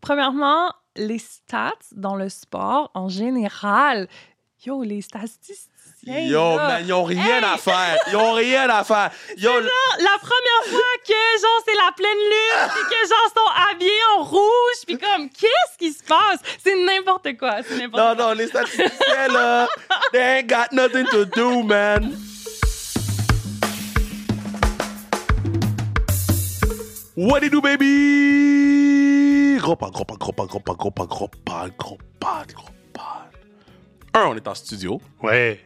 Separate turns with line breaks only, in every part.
Premièrement, les stats dans le sport en général. Yo, les statisticiens.
Yo,
là.
man, ils ont rien
Hey!
à faire. Ils ont rien à faire. Yo,
La première fois que, genre, c'est la pleine lune, puis que, genre, sont habillés en rouge, puis comme, qu'est-ce qui se passe? C'est n'importe quoi. C'est n'importe
non,
quoi.
non, les statisticiens, là, they ain't got nothing to do, man. What it do, baby? Gros pas, gros pas, gros pas, gros pas, gros pas, gros pas, gros pas, gros pas. Un, on est en studio.
Ouais.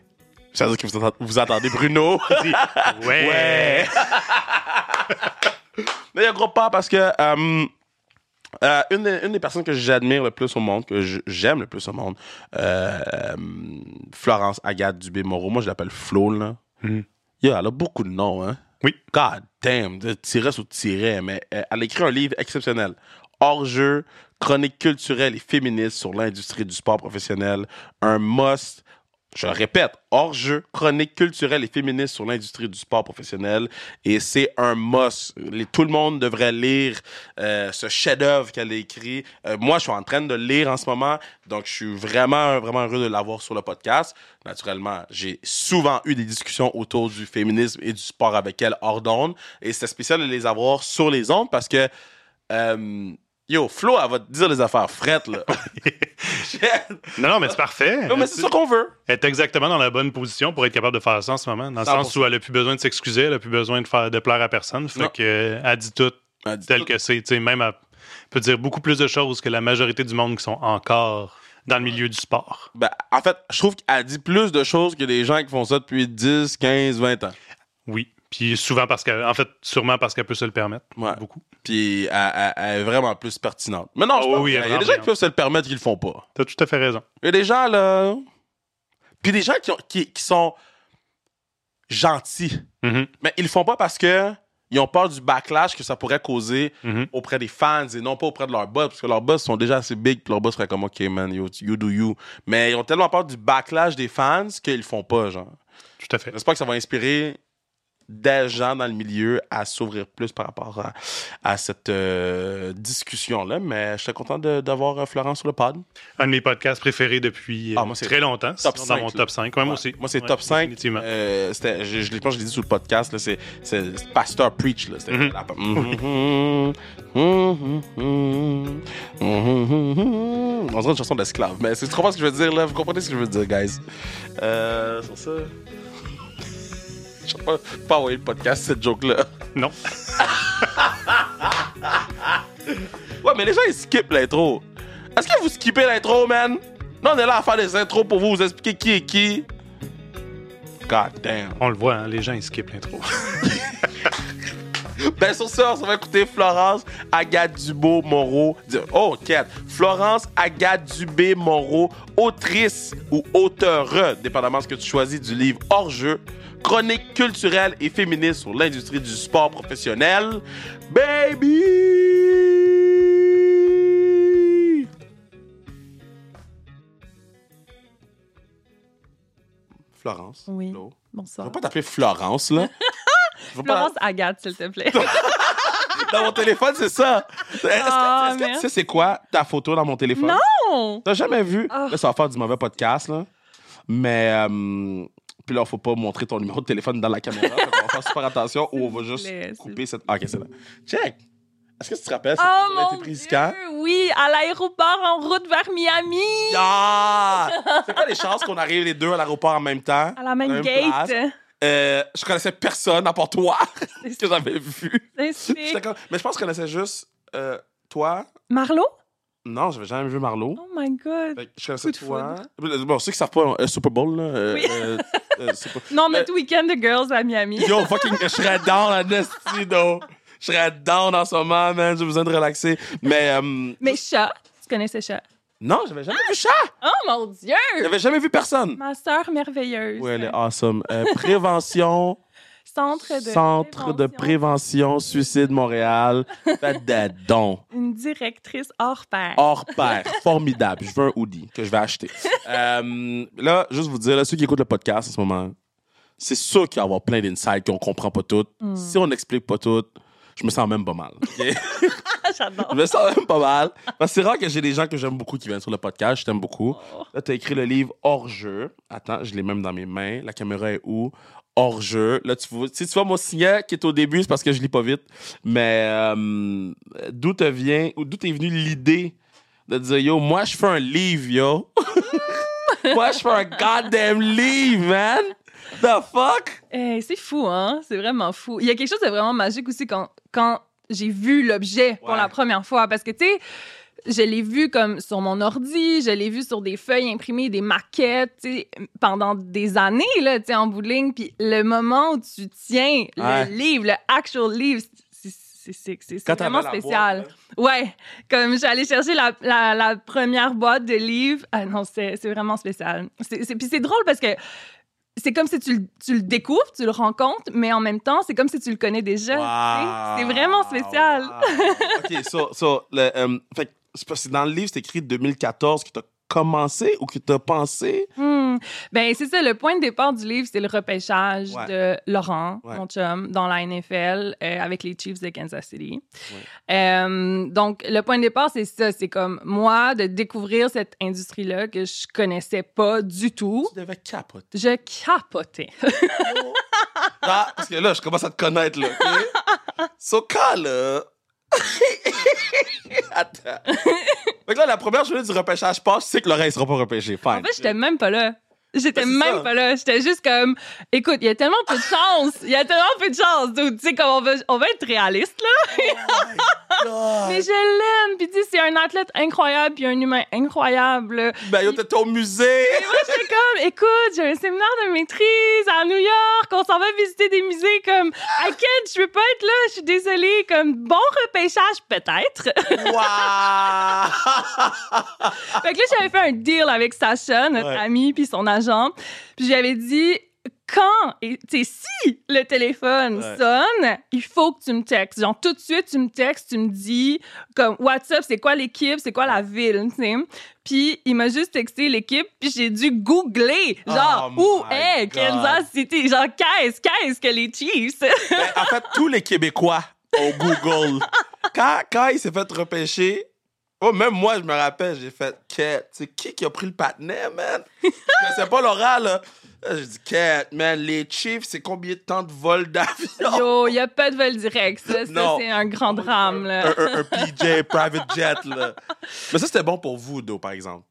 Ça veut dire que vous attendez, vous attendez Bruno.
Ouais.
Mais il y a gros pas parce que euh, euh, une, des- une des personnes que j'admire le plus au monde, que j'aime le plus au monde, euh, Florence Agathe Dubé-Moreau, moi je l'appelle Flo, là. Yo, elle a beaucoup de noms, hein.
Oui.
God damn, tiret sur tiret, mais elle a écrit un livre exceptionnel. Hors-jeu, chronique culturelle et féministe sur l'industrie du sport professionnel. Un must. Je le répète, hors-jeu, chronique culturelle et féministe sur l'industrie du sport professionnel. Et c'est un must. Tout le monde devrait lire euh, ce chef-d'œuvre qu'elle a écrit. Euh, moi, je suis en train de le lire en ce moment. Donc, je suis vraiment, vraiment heureux de l'avoir sur le podcast. Naturellement, j'ai souvent eu des discussions autour du féminisme et du sport avec elle hors d'onde. Et c'était spécial de les avoir sur les ondes parce que, euh, yo, Flo, elle va te dire les affaires frettes, là.
Non, non, mais c'est parfait.
non, mais c'est ça qu'on veut.
Elle est exactement dans la bonne position pour être capable de faire ça en ce moment. Dans le
100%.
sens où elle a plus besoin de s'excuser, elle a plus besoin de faire de plaire à personne. Fait
Non.
que, euh, elle dit tout
Elle dit
tel
tout.
que c'est. Tu sais, Même elle peut dire beaucoup plus de choses que la majorité du monde qui sont encore dans le milieu du sport.
Ben, en fait, je trouve qu'elle dit plus de choses que les gens qui font ça depuis 10, 15, 20 ans.
Oui. Puis souvent parce qu'elle, en fait, sûrement parce qu'elle peut se le permettre.
Ouais.
Beaucoup.
Puis elle, elle- elle est vraiment plus pertinente. Mais non, je
Oh
pense
oui, elle
y a des gens qui peuvent se le permettre qui le font pas.
T'as tout à fait raison.
Il y a des gens, là... Puis des gens qui, ont- qui, qui sont gentils.
Mhm,
Mais ils le font pas parce que ils ont peur du backlash que ça pourrait causer
mhm.
auprès des fans et non pas auprès de leurs boss, parce que leurs boss sont déjà assez big, puis leurs boss seraient comme, OK, man, you, you do you. Mais ils ont tellement peur du backlash des fans qu'ils le font pas, genre.
Tout à fait.
J'espère que ça va inspirer des gens dans le milieu à s'ouvrir plus par rapport à, à cette euh, discussion-là. Mais je suis content d'avoir euh, Florence sur le pod.
Un de mes podcasts préférés depuis
Ah,
euh,
moi, c'est
très longtemps.
top
sinon
5,
dans mon top 5. Ouais, moi aussi.
Moi, c'est
Ouais,
top 5.
Définitivement.
Euh, je, je, pense que je l'ai dit sur le podcast. C'est Pasteur Preach. Là.
Mhm.
Mhm. On dirait une chanson d'esclave. Mais c'est trop pas ce que je veux dire. là? Vous comprenez ce que je veux dire, guys? Euh, sur ça... Je sais pas, pas envoyer le podcast, cette joke-là.
Non.
Ouais, mais les gens, ils skippent l'intro. Est-ce que vous skippez l'intro, man? Non, on est là à faire des intros pour vous, vous expliquer qui est qui. God damn.
On le voit, hein, les gens, ils skippent l'intro.
Ben, sur ça, on va écouter Florence Agathe Dubé Moreau. Oh, Kat. Florence Agathe Dubé Moreau, autrice ou auteure, dépendamment de ce que tu choisis du livre Hors-jeu, chronique culturelle et féministe sur l'industrie du sport professionnel. Baby! Florence.
Oui.
Flo. Je
Bonsoir.
vais pas t'appeler Florence, là. Je vais pas-
Florence Agathe, s'il te plaît.
Dans mon téléphone, c'est ça. Est-ce que,
Ah,
que tu sais c'est quoi ta photo dans mon téléphone?
non!
T'as jamais vu?
Ah.
Là, ça va faire du mauvais podcast, là. Mais, euh, puis là, faut pas montrer ton numéro de téléphone dans la caméra. Qu'on va faire super attention ou on va juste
plaît,
couper cette. Ah, ok, c'est là. Check! Est-ce que tu te rappelles? cette
Oh
photo-là a été
mon
prise
Dieu!
quand?
Oui, à l'aéroport en route vers Miami!
Ah! C'est quoi les chances qu'on arrive les deux à l'aéroport en même temps?
À la même,
Même
gate?
place? Euh, je connaissais personne à part toi que j'avais vu. J'étais comme- Mais je pense que je connaissais juste euh, toi.
Marlo?
Non, j'avais jamais vu Marlo.
Oh my god.
Fait que je connaissais
Coup de
toi. Bon, ceux qui savent pas, euh, Super Bowl, là. euh,
Oui.
euh, euh, c'est pas-
Non,
Euh,
notre week-end de girls à Miami.
Yo, fucking, je serais down à though. Je serais down en ce moment, man. J'ai besoin de relaxer. Mais, euh,
Mais chat, tu connaissais chat?
Non, j'avais jamais vu chat.
Oh mon Dieu!
J'avais jamais vu personne.
Ma sœur merveilleuse.
Oui, elle est awesome. Euh, prévention,
Centre de
Centre de prévention, suicide Montréal. Faites des dons.
Une directrice hors pair.
hors pair. Formidable. Je veux un hoodie que je vais acheter. Euh, là, juste vous dire, là, ceux qui écoutent le podcast en ce moment, c'est sûr qu'il va y avoir plein d'insights qu'on comprend pas toutes.
Hmm.
Si on n'explique pas tout, je me sens même pas mal.
J'adore.
je me sens même pas mal. Parce que c'est rare que j'ai des gens que j'aime beaucoup qui viennent sur le podcast. Je t'aime beaucoup.
Oh.
Là, t'as écrit le livre hors jeu. Attends, je l'ai même dans mes mains. La caméra est où? Hors jeu. Là, tu vois, si tu vois mon signet qui est au début, c'est parce que je lis pas vite. Mais euh, d'où te vient, d'où t'es venue l'idée de dire yo, moi je fais un livre, yo. moi je fais un goddamn livre, man. The fuck?
C'est fou, hein? C'est vraiment fou. Il y a quelque chose de vraiment magique aussi quand, quand j'ai vu l'objet pour
Ouais.
la première fois. Parce que, tu sais, je l'ai vu comme sur mon ordi, je l'ai vu sur des feuilles imprimées, des maquettes, tu sais, pendant des années, là, tu sais, en bout de ligne. Puis le moment où tu tiens
Ouais.
le livre, le actual livre, c'est- vraiment spécial.
boîte,
Ouais, comme j'allais chercher la, la, la première boîte de livres. Ah non, c'est vraiment spécial. Puis c'est drôle parce que c'est comme si tu, le- tu le découvres, tu le rencontres, mais en même temps, c'est comme si tu le connais déjà. tu. C'est vraiment spécial.
Wow. OK, so, so, le, fait que c'est dans le livre, c'est écrit 2014 que t'as commencé ou que t'as pensé?
Hmm. Ben, c'est ça, le point de départ du livre, c'est le repêchage
Ouais.
de Laurent,
Ouais.
mon chum, dans la NFL euh, avec les Chiefs de Kansas City. Euh, donc, le point de départ, c'est ça. C'est comme moi de découvrir cette industrie-là que je connaissais pas du tout.
Tu devais capoter.
Je capotais.
Ah, parce que là, je commence à te connaître, là. So, quand, là... Attends. Fait que là, la première journée du repêchage passe, tu sais que l'oreille sera pas repêchée.
En fait, j'étais même pas là. J'étais
c'est
même
ça.
pas là. J'étais juste comme, écoute, il y a tellement peu de chance. Il y a tellement peu de chance. Tu sais, comme on va, on va être réaliste, là.
God.
Mais je l'aime. Puis, tu sais, c'est un athlète incroyable, puis un humain incroyable.
Ben, yo, t'étais au musée.
Moi, j'étais comme, écoute, j'ai un séminaire de maîtrise à New York. On s'en va visiter des musées. Comme, I can't, je peux pas être là. Je suis désolée. Comme, bon repêchage, peut-être.
Wow!
Fait que là, j'avais fait un deal avec Sacha, notre
Ouais.
ami, puis son agent. Puis j'avais dit, quand, et tu sais, si le téléphone
Ouais.
sonne, il faut que tu me textes. Genre, tout de suite, tu me textes, tu me dis, comme, WhatsApp, c'est quoi l'équipe, c'est quoi la ville, tu sais. Puis il m'a juste texté l'équipe, puis j'ai dû googler, genre,
Oh
où est. Kansas City? Genre, qu'est-ce, qu'est-ce que les Chiefs?
Ben, en fait, tous les Québécois au Google, quand, quand il s'est fait repêcher, oh, même moi, je me rappelle, j'ai fait Cat. C'est qui qui a pris le patinet, man? Connaissais pas Laura, là. J'ai dit Cat, man, les Chiefs, c'est combien de temps de vol d'avion?
Yo, il y a pas de vol direct, ça, c'est un grand drame, là.
Un, un- un PJ, private jet, là. Mais ça, c'était bon pour vous, Do, par exemple.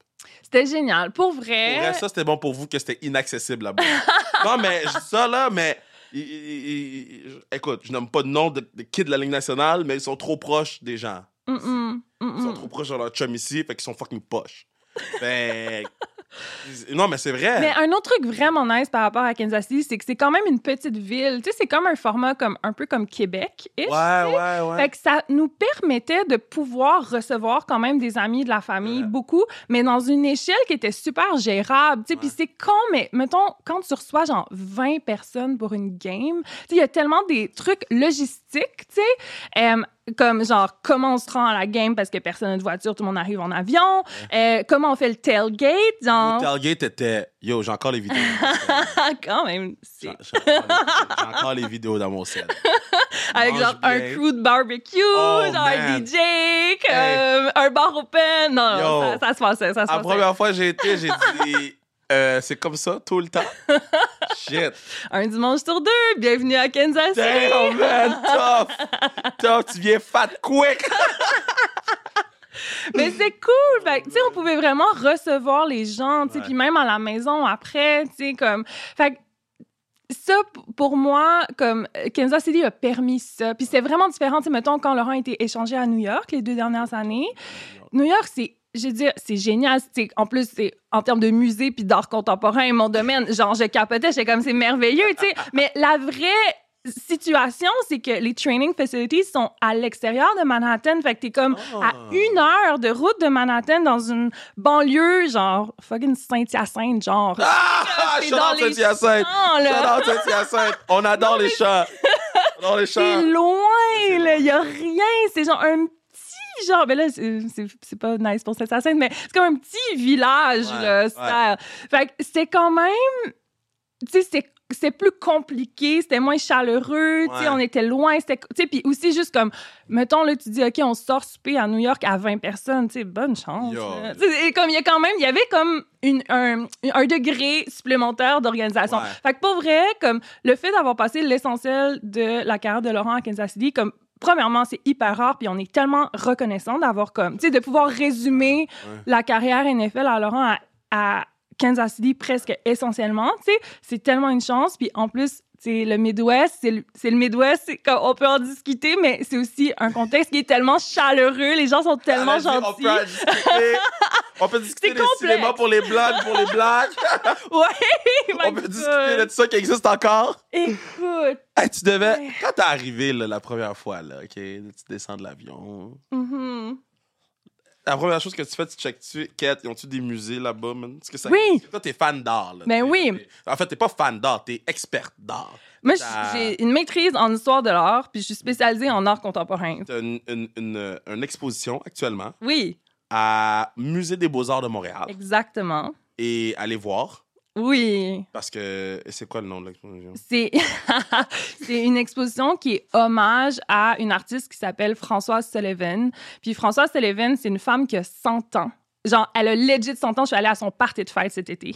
C'était génial. Pour vrai.
Pour vrai, ça, c'était bon pour vous que c'était inaccessible là-bas. non, mais je dis ça, là, mais. il- il- il- il- écoute, je nomme pas de nom de, de kids de la Ligue nationale, mais ils sont trop proches des gens.
Mm, mm,
Ils sont
mm.
trop proches de leur chum ici, fait qu'ils sont fucking poches. Ben. non, mais c'est vrai.
Mais un autre truc vraiment nice par rapport à Kansas City, c'est que c'est quand même une petite ville. Tu sais, c'est comme un format comme un peu comme Québec.
Ouais, ouais, ouais.
Fait que ça nous permettait de pouvoir recevoir quand même des amis de la famille,
Ouais.
beaucoup, mais dans une échelle qui était super gérable. Tu sais, puis c'est con, mais mettons, quand tu reçois genre 20 personnes pour une game, tu sais, il y a tellement des trucs logistiques, tu sais, euh, comme genre comment on se rend à la game parce que personne n'a de voiture, tout le monde arrive en avion, euh, comment on fait le tailgate, genre...
Au tailgate était. Yo, j'ai encore les vidéos.
quand même.
J'ai j'ai encore, les- j'ai encore les vidéos dans mon set.
Avec
mange
genre un crew de barbecue,
Oh,
genre un. DJ, comme un bar open. Non, non,
Yo.
ça, ça se passait, ça se
La
passait.
première fois j'ai été, j'ai dit. Euh, c'est comme ça tout le temps. Shit.
Un dimanche sur deux, bienvenue à Kansas City.
Damn, man. Tough. Tough, tu viens fat quick.
Mais c'est cool. Fait que, tu sais, on pouvait vraiment recevoir les gens, tu sais, puis même à la maison après, tu sais, comme. Fait que ça, pour moi, comme Kansas City a permis ça. Puis c'est vraiment différent, tu sais, mettons, quand Laurent a été échangé à New York les deux dernières années. New York, c'est. Je veux dire, c'est génial. C'est- En plus, c'est en termes de musée puis d'art contemporain, mon domaine, genre, je capotais, j'étais comme, c'est merveilleux, tu sais. Mais la vraie situation, c'est que les training facilities sont à l'extérieur de Manhattan. Fait que t'es comme
Oh.
à une heure de route de Manhattan dans une banlieue, genre, fucking Saint-Hyacinthe, genre.
Ah! Saint-Hyacinthe. Saint-Hyacinthe. On adore les chats. On adore les
C'est
chats.
loin, là. Y a rien. C'est genre un genre, ben là, c'est- c'est c'est pas nice pour Saint-Hyacinthe, mais c'est comme un petit village,
Ouais,
là,
ouais.
Fait que c'est quand même tu sais, c'était plus compliqué, c'était moins chaleureux, tu sais, on était loin, c'était, puis aussi juste comme, mettons, là, tu dis, OK, on sort souper à New York à 20 personnes, tu sais, bonne chance. Et comme, il y a quand même, il y avait comme une, un, un degré supplémentaire d'organisation.
Ouais.
Fait que pour vrai, comme, le fait d'avoir passé l'essentiel de la carrière de Laurent à Kansas City, comme, Premièrement, c'est hyper rare, puis on est tellement reconnaissant d'avoir comme, tu sais, de pouvoir résumer
Ouais.
la carrière NFL à Laurent à, à Kansas City presque essentiellement, tu sais, c'est tellement une chance. Puis en plus, tu sais, le Midwest, c'est le, Midwest, on peut en discuter, mais c'est aussi un contexte qui est tellement chaleureux, les gens sont tellement
dit,
gentils.
On peut en discuter. On peut discuter des cinémas pour les blancs, pour les blacks.
Ouais,
On peut discuter de tout ça qui existe encore.
Écoute,
Hey, tu devais.
Ouais.
Quand t'es arrivé là, la première fois, là, OK, tu descends de l'avion.
mhm.
La première chose que tu fais, tu checkes-tu, Kate, ils ont-tu des musées là-bas, man? Est-ce que ça
Oui.
Toi, t'es fan d'art, là.
Ben
T'es-
oui.
t'es- En fait, t'es pas fan d'art, t'es experte d'art.
moi j'ai une maîtrise en histoire de l'art, puis je suis spécialisée en art contemporain.
T'as une, une, une, une exposition actuellement
Oui,
à Musée des Beaux-Arts de Montréal.
exactement.
Et allez voir,
Oui.
parce que. C'est quoi le nom de l'exposition?
C'est c'est une exposition qui est hommage à une artiste qui s'appelle Françoise Sullivan. Puis Françoise Sullivan, c'est une femme qui a 100 ans. Genre, elle a legit 100 ans. Je suis allée à son party de fête cet été.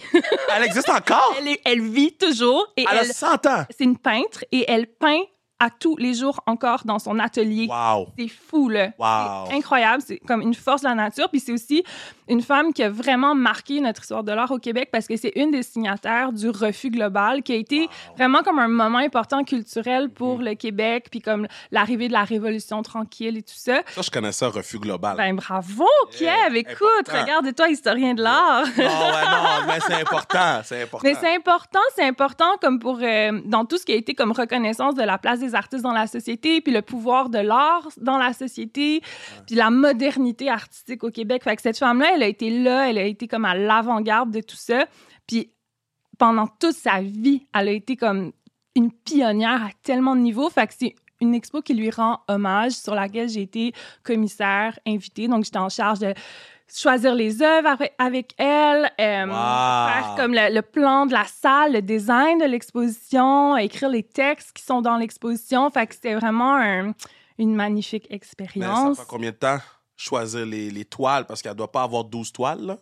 Elle existe encore?
elle, est- elle vit toujours et
Elle a
elle,
100 ans!
c'est une peintre et elle peint à tous les jours encore dans son atelier.
Wow!
C'est fou, là.
Wow.
C'est incroyable. C'est comme une force de la nature. Puis c'est aussi une femme qui a vraiment marqué notre histoire de l'art au Québec parce que c'est une des signataires du refus global qui a été vraiment comme un moment important culturel pour
Mhm.
le Québec. Puis comme l'arrivée de la Révolution tranquille et tout ça.
Ça, je connais ça, refus global.
Ben bravo,
Yeah,
Kev. Écoute,
important.
regarde-toi, historien de l'art.
non, ouais, non, mais c'est important, c'est important.
Mais c'est important, c'est important comme pour euh, dans tout ce qui a été comme reconnaissance de la place des artistes dans la société, puis le pouvoir de l'art dans la société, puis la modernité artistique au Québec. Fait que cette femme-là, elle a été là, elle a été comme à l'avant-garde de tout ça. Puis pendant toute sa vie, elle a été comme une pionnière à tellement de niveaux. Fait que c'est une expo qui lui rend hommage, sur laquelle j'ai été commissaire invitée. Donc, j'étais en charge de choisir les œuvres avec, elle, euh,
Wow.
faire comme le, le plan de la salle, le design de l'exposition, écrire les textes qui sont dans l'exposition. Fait que c'était vraiment un- une magnifique
Mais ça
expérience.
prend combien de temps choisir les, les toiles? Parce qu'elle doit pas avoir 12 toiles, là?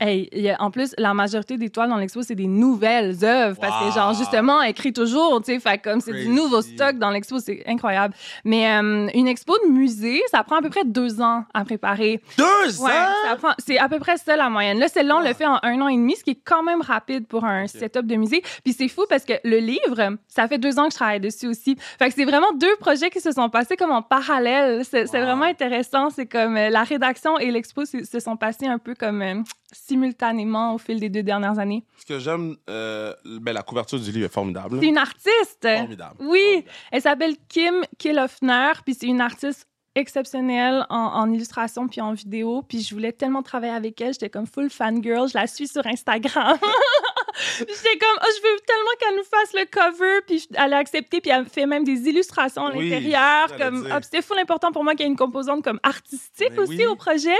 Hey, y a- en plus, la majorité des toiles dans l'expo, c'est des nouvelles œuvres. Parce que,
Wow.
genre, justement, elle écrit toujours, tu sais. Fait comme c'est du nouveau stock dans l'expo, c'est incroyable. Mais euh, une expo de musée, ça prend à peu près deux ans à préparer.
Deux
Ouais,
ans?
c'est à peu près ça la moyenne. Là, celle-là, on
Ah.
le fait en un an et demi, ce qui est quand même rapide pour un setup de musée. Puis c'est fou parce que le livre, ça fait deux ans que je travaille dessus aussi. Fait que c'est vraiment deux projets qui se sont passés comme en parallèle. C'est
Wow.
vraiment intéressant. C'est comme euh, la rédaction et l'expo se se sont passés un peu comme euh, simultanément au fil des deux dernières années.
Ce que j'aime, euh, ben, la couverture du livre est formidable.
C'est une artiste.
Formidable.
Oui,
Formidable.
elle s'appelle Kim Kilofner, puis c'est une artiste exceptionnelle en, en illustration puis en vidéo. Puis je voulais tellement travailler avec elle, j'étais comme full fangirl. Je la suis sur Instagram. J'étais comme, oh, je veux tellement qu'elle nous fasse le cover. Puis elle a accepté, puis elle fait même des illustrations à
Oui,
l'intérieur. Comme, ah, c'était full important pour moi qu'il y ait une composante comme artistique
Ben
aussi
oui.
au projet.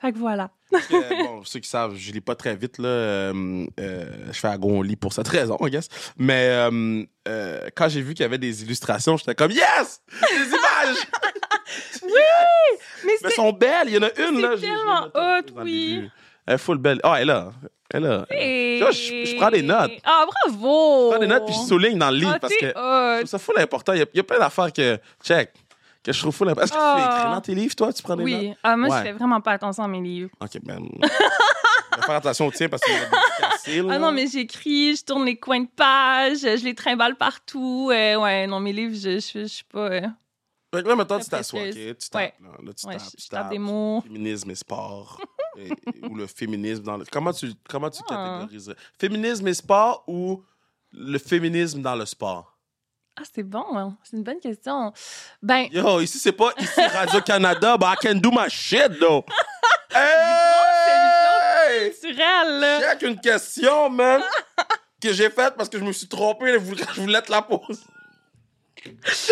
Fait que voilà.
Que, bon, ceux qui savent, je lis pas très vite, là. euh, euh, je fais à lit pour cette raison, I guess. Mais euh, euh, quand j'ai vu qu'il y avait des illustrations, j'étais comme Yes! Des images!
Mais
Mais elles sont belles, il y en a une, là.
tellement
le
oui.
Elle est full belle. Ah, elle est là. Elle est là.
Et-
vois, je, je prends des notes.
Ah, bravo!
Je prends des notes puis je souligne dans le livre
Ah,
parce que
hot.
je trouve ça full important. Il il y a plein d'affaires que, check, que je trouve full important. Est-ce que tu
Ah.
fais écrire dans tes livres, toi? Tu prends des notes?
Oui, ah, moi,
Ouais.
je fais vraiment pas attention à mes livres.
OK, ben... je vais faire attention au tien parce des cassés, là.
Ah non, mais j'écris, je tourne les coins de page, je les trimballe partout. euh, ouais, non, mes livres, je, je, je suis pas. euh,
Fait que là, maintenant, tu t'assois, OK? Tu tapes,
Ouais.
là. Tu
ouais,
tapes,
je,
tu tapes.
des mots.
Féminisme et sport. Et- ou le féminisme dans le... Comment tu, comment tu
Ah.
catégoriserais? Féminisme et sport ou le féminisme dans le sport?
Ah, c'est bon, hein. c'est une bonne question. Ben,
Yo, ici, c'est pas ici Radio-Canada, but I can do my shit, though. hey!
naturel, là.
Check une question, man, que j'ai faite parce que je me suis trompé, je voulais, je voulais te la poser.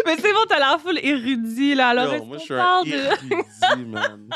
Mais c'est bon, t'as l'air full érudit, là. Alors,
Yo, moi, je suis un érudit, man.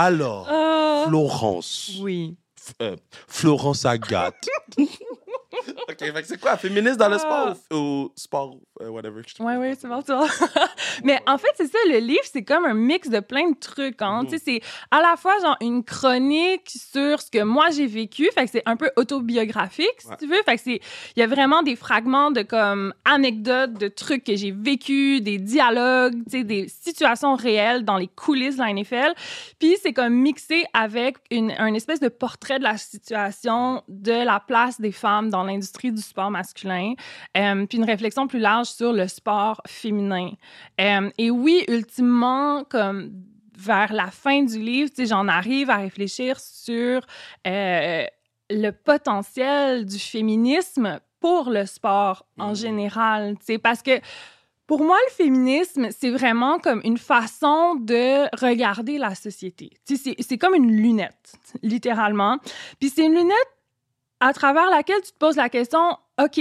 Alors,
Ah,
Florence.
oui.
F- euh, Florence Agathe. OK, c'est quoi, féministe dans le
Ah.
sport ou, ou sport, euh, whatever? pas.
ouais, c'est bon. Mais en fait, c'est ça, le livre, c'est comme un mix de plein de trucs. Hein. Sais, c'est à la fois genre une chronique sur ce que moi j'ai vécu, fait que c'est un peu autobiographique, si
Ouais.
tu veux. Fait que c'est, il y a vraiment des fragments de comme anecdotes, de trucs que j'ai vécu, des dialogues, des situations réelles dans les coulisses de la NFL. Puis c'est comme mixé avec une, un espèce de portrait de la situation, de la place des femmes dans l'industrie du sport masculin, euh, puis une réflexion plus large sur le sport féminin. Euh, et oui, ultimement, comme vers la fin du livre, j'en arrive à réfléchir sur euh, le potentiel du féminisme pour le sport en
Mhm.
général, parce que pour moi, le féminisme, c'est vraiment comme une façon de regarder la société. C'est comme une lunette, littéralement. Puis c'est une lunette à travers laquelle tu te poses la question, OK,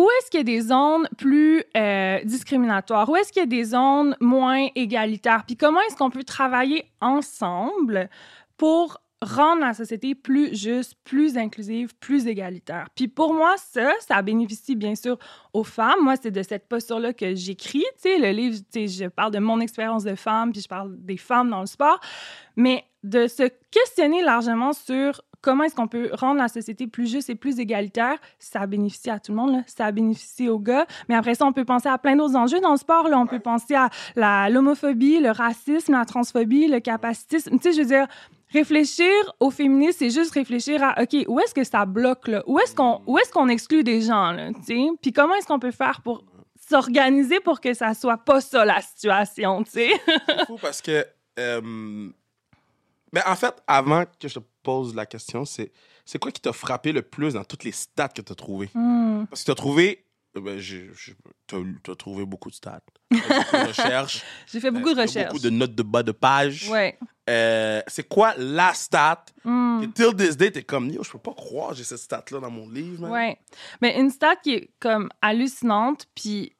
où est-ce qu'il y a des zones plus euh, discriminatoires? Où est-ce qu'il y a des zones moins égalitaires? Puis comment est-ce qu'on peut travailler ensemble pour rendre la société plus juste, plus inclusive, plus égalitaire? Puis pour moi, ça, ça bénéficie bien sûr aux femmes. Moi, c'est de cette posture-là que j'écris. Tu sais, le livre, je parle de mon expérience de femme, puis je parle des femmes dans le sport. Mais de se questionner largement sur comment est-ce qu'on peut rendre la société plus juste et plus égalitaire, ça bénéficie à tout le monde, là. ça bénéficie aux gars. Mais après ça, on peut penser à plein d'autres enjeux dans le sport. Là. On peut penser à l'homophobie, le racisme, la transphobie, le capacitisme. Tu sais, je veux dire, réfléchir au féminisme, c'est juste réfléchir à, OK, où est-ce que ça bloque, là? Où est-ce qu'on qu'on exclut des gens, là, tu sais? Puis comment est-ce qu'on peut faire pour s'organiser pour que ça soit pas ça, la situation, tu sais?
C'est fou parce que. euh, Mais en fait, avant que je te pose la question, c'est c'est quoi qui t'a frappé le plus dans toutes les stats que tu as trouvées?
Hmm.
Parce que tu as trouvé. euh, Ben, t'as t'as trouvé beaucoup de stats. Beaucoup de recherches.
J'ai fait beaucoup de
euh,
recherches.
Beaucoup de notes de bas de page.
Ouais.
Euh, c'est quoi la stat? Et till this day, t'es comme, yo, je peux pas croire j'ai cette stat-là dans mon livre. man.
Ouais. Mais une stat qui est comme hallucinante, puis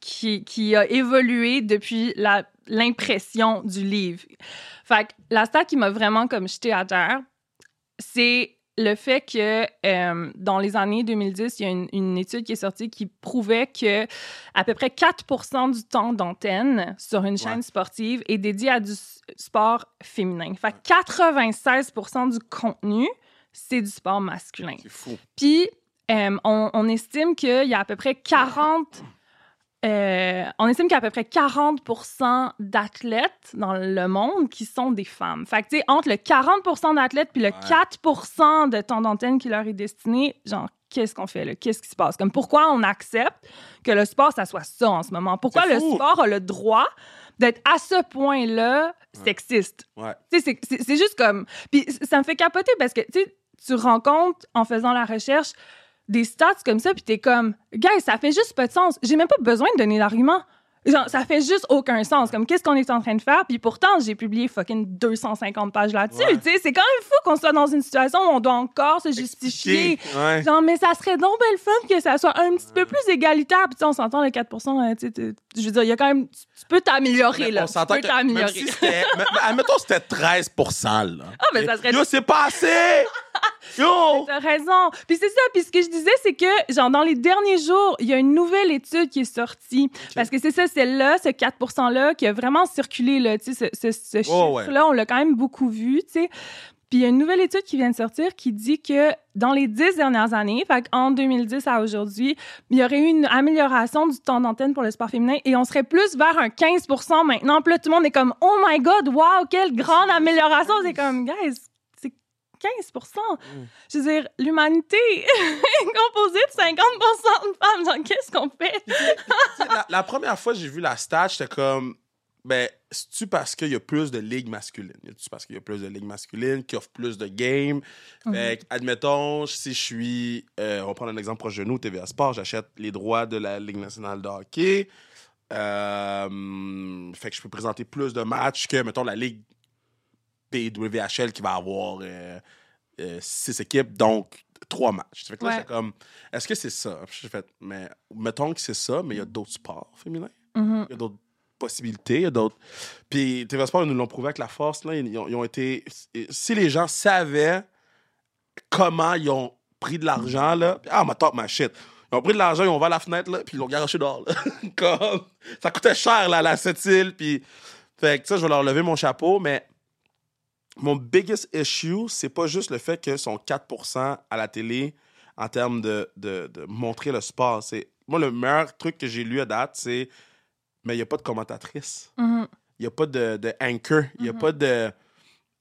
qui, qui a évolué depuis la- l'impression du livre. Fait que la stat qui m'a vraiment comme jeté à terre, c'est le fait que euh, dans les années 2010, il y a une, une étude qui est sortie qui prouvait que à peu près 4 du temps d'antenne sur une chaîne
Ouais.
sportive est dédié à du sport féminin. Fait que 96% du contenu, c'est du sport masculin.
C'est fou.
Puis, euh, on, on estime qu'il y a à peu près 40... euh, on estime qu'il y a à peu près 40% d'athlètes dans le monde qui sont des femmes. Fait que, tu sais, entre le 40% d'athlètes puis le 4% de temps d'antenne qui leur est destiné, genre, qu'est-ce qu'on fait là? Qu'est-ce qui se passe? Comme, pourquoi on accepte que le sport, ça soit ça en ce moment? Pourquoi le sport a le droit d'être à ce point-là sexiste?
Ouais.
C'est- juste comme. Puis ça me fait capoter parce que, tu sais, tu rends compte en faisant la recherche des stats comme ça, puis t'es comme, guys, ça fait juste pas de sens. J'ai même pas besoin de donner d'argument. Genre, ça fait juste aucun sens. Comme, qu'est-ce qu'on est en train de faire? Puis pourtant, j'ai publié fucking 250 pages là-dessus.
Ouais.
Tu sais, c'est quand même fou qu'on soit dans une situation où on doit encore se justifier.
Ouais.
Genre, mais ça serait donc belle fun que ça soit un petit peu plus égalitaire. Puis, tu on s'entend, le 4% euh, tu sais, tu- je veux dire, il y a quand même. Tu tu peux t'améliorer, là.
on
Tu
s'entend
peux
que même
t'améliorer.
si admettons, c'était 13 là.
Ah, mais ça serait
Yo, c'est pas assez! Yo!
T'as raison. Puis c'est ça. Puis ce que je disais, c'est que, genre, dans les derniers jours, il y a une nouvelle étude qui est sortie. Parce que c'est ça, c'est là, ce 4 %-là, qui a vraiment circulé, là, tu sais, ce, ce, ce
Oh, ouais.
chiffre-là, on l'a quand même beaucoup vu, tu sais. Puis il y a une nouvelle étude qui vient de sortir qui dit que dans les dix dernières années, fait en 2010 à aujourd'hui, il y aurait eu une amélioration du temps d'antenne pour le sport féminin et on serait plus vers un 15% maintenant. Puis là, tout le monde est comme « Oh my God, wow, quelle grande amélioration! » C'est comme « Guys, c'est 15 Je veux dire, l'humanité est composée de 50 de femmes. Genre, qu'est-ce qu'on fait?
La, la première fois que j'ai vu la stat, j'étais comme, ben, c'est-tu parce qu'il y a plus de ligues masculines? C'est-tu parce qu'il y a plus de ligues masculines qui offrent plus de games? Fait que, admettons, si je suis, euh, on va prendre un exemple proche de nous, TVA Sport, j'achète les droits de la Ligue nationale de hockey. Euh, fait que je peux présenter plus de matchs que, mettons, la Ligue PWHL qui va avoir euh, euh, six équipes, donc trois matchs. Fait que là,
Ouais.
j'étais comme, est-ce que c'est ça? J'ai fait, mais mettons que c'est ça, mais il y a d'autres sports féminins.
Mhm.
Il y a d'autres possibilités, il y a d'autres. Puis TV Sport, ils nous l'ont prouvé avec la force. Là, ils, ont, ils ont été. Si les gens savaient comment ils ont pris de l'argent, là. Ah, ma top, ma shit. Ils ont pris de l'argent, ils ont ouvert la fenêtre, là, puis ils l'ont garoché dehors, là. Comme, ça coûtait cher, là, la cette île, puis... Fait que ça, je vais leur lever mon chapeau, mais mon biggest issue, c'est pas juste le fait que sont 4% à la télé en termes de, de, de montrer le sport. C'est Moi, le meilleur truc que j'ai lu à date, c'est mais il n'y a pas de commentatrice.
Mhm.
Il n'y a pas de, de anchor. Il n'y a
Mhm.
pas de. euh,